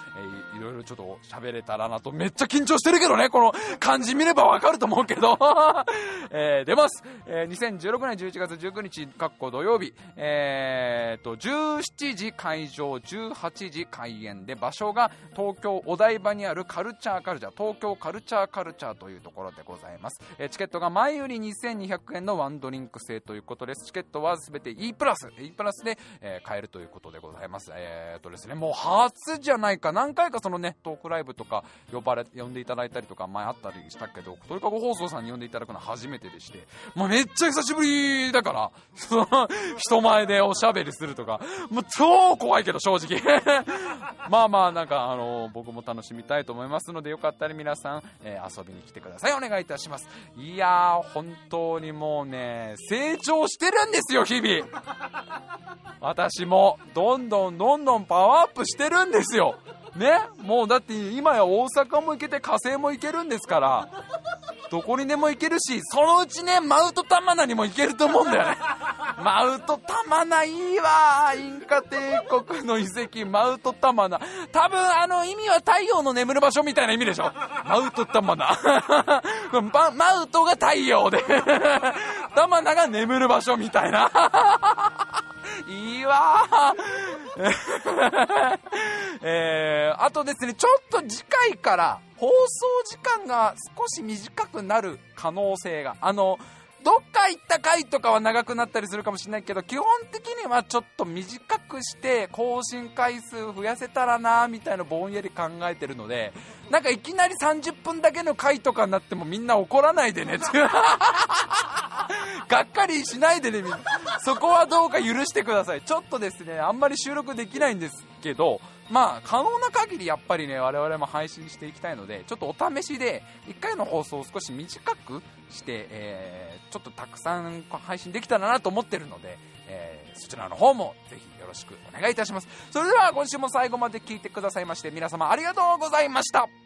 [SPEAKER 1] えー、いろいろちょっと喋れたらなとめっちゃ緊張してるけどねこの漢字見ればわかると思うけど、*laughs* えー、出ます、えー、2016年11月19日かっこ土曜日。えー、と17時会場18時開演で場所が東京お台場にあるカルチャーカルチャー東京カルチャーカルチャーというところでございます、えチケットが前より2200円のワンドリンク制ということです。チケットは全て E プラス。E プラスで、えー、買えるということでございます。えー、とですねもう初じゃないか。何回かそのねトークライブとか呼ばれ呼んでいただいたりとか前あったりしたけど鳥かご放送さんに呼んでいただくのは初めてでしてもうめっちゃ久しぶりだからその *laughs* 人前でおしゃべりするとかもう超怖いけど、正直。*laughs* まあまあ、なんか、あの、僕も楽しみたいと思いますので、よかったら皆さん、えー、遊びに来てください。お願いいたします。いやー、本当にもうね、成長してるんですよ、日々。私も、どんどんどんどんパワーアップしてるんですよ。ねもうだって今や大阪も行けて火星も行けるんですから、どこにでも行けるし、そのうちね、マウト玉名にも行けると思うんだよね。マウトタマナいいわインカ帝国の遺跡、マウトタマナ。多分あの意味は太陽の眠る場所みたいな意味でしょマウトタマナ。*laughs* マウトが太陽で *laughs* タマナが眠る場所みたいな。*laughs* いいわ。*laughs* えー、あとですね、ちょっと次回から放送時間が少し短くなる可能性が、あの、どっか行った回とかは長くなったりするかもしれないけど、基本的にはちょっと短くして更新回数増やせたらなみたいなぼんやり考えてるので、なんかいきなり30分だけの回とかになってもみんな怒らないでねって *laughs* がっかりしないでね、みんな。そこはどうか許してください。ちょっとですね、あんまり収録できないんですけど、まあ、可能な限りやっぱりね、我々も配信していきたいので、ちょっとお試しで、1回の放送を少し短くして、えー、ちょっとたくさん配信できたらなと思ってるので、えー、そちらの方もぜひよろしくお願いいたします。それでは今週も最後まで聞いてくださいまして、皆様ありがとうございました。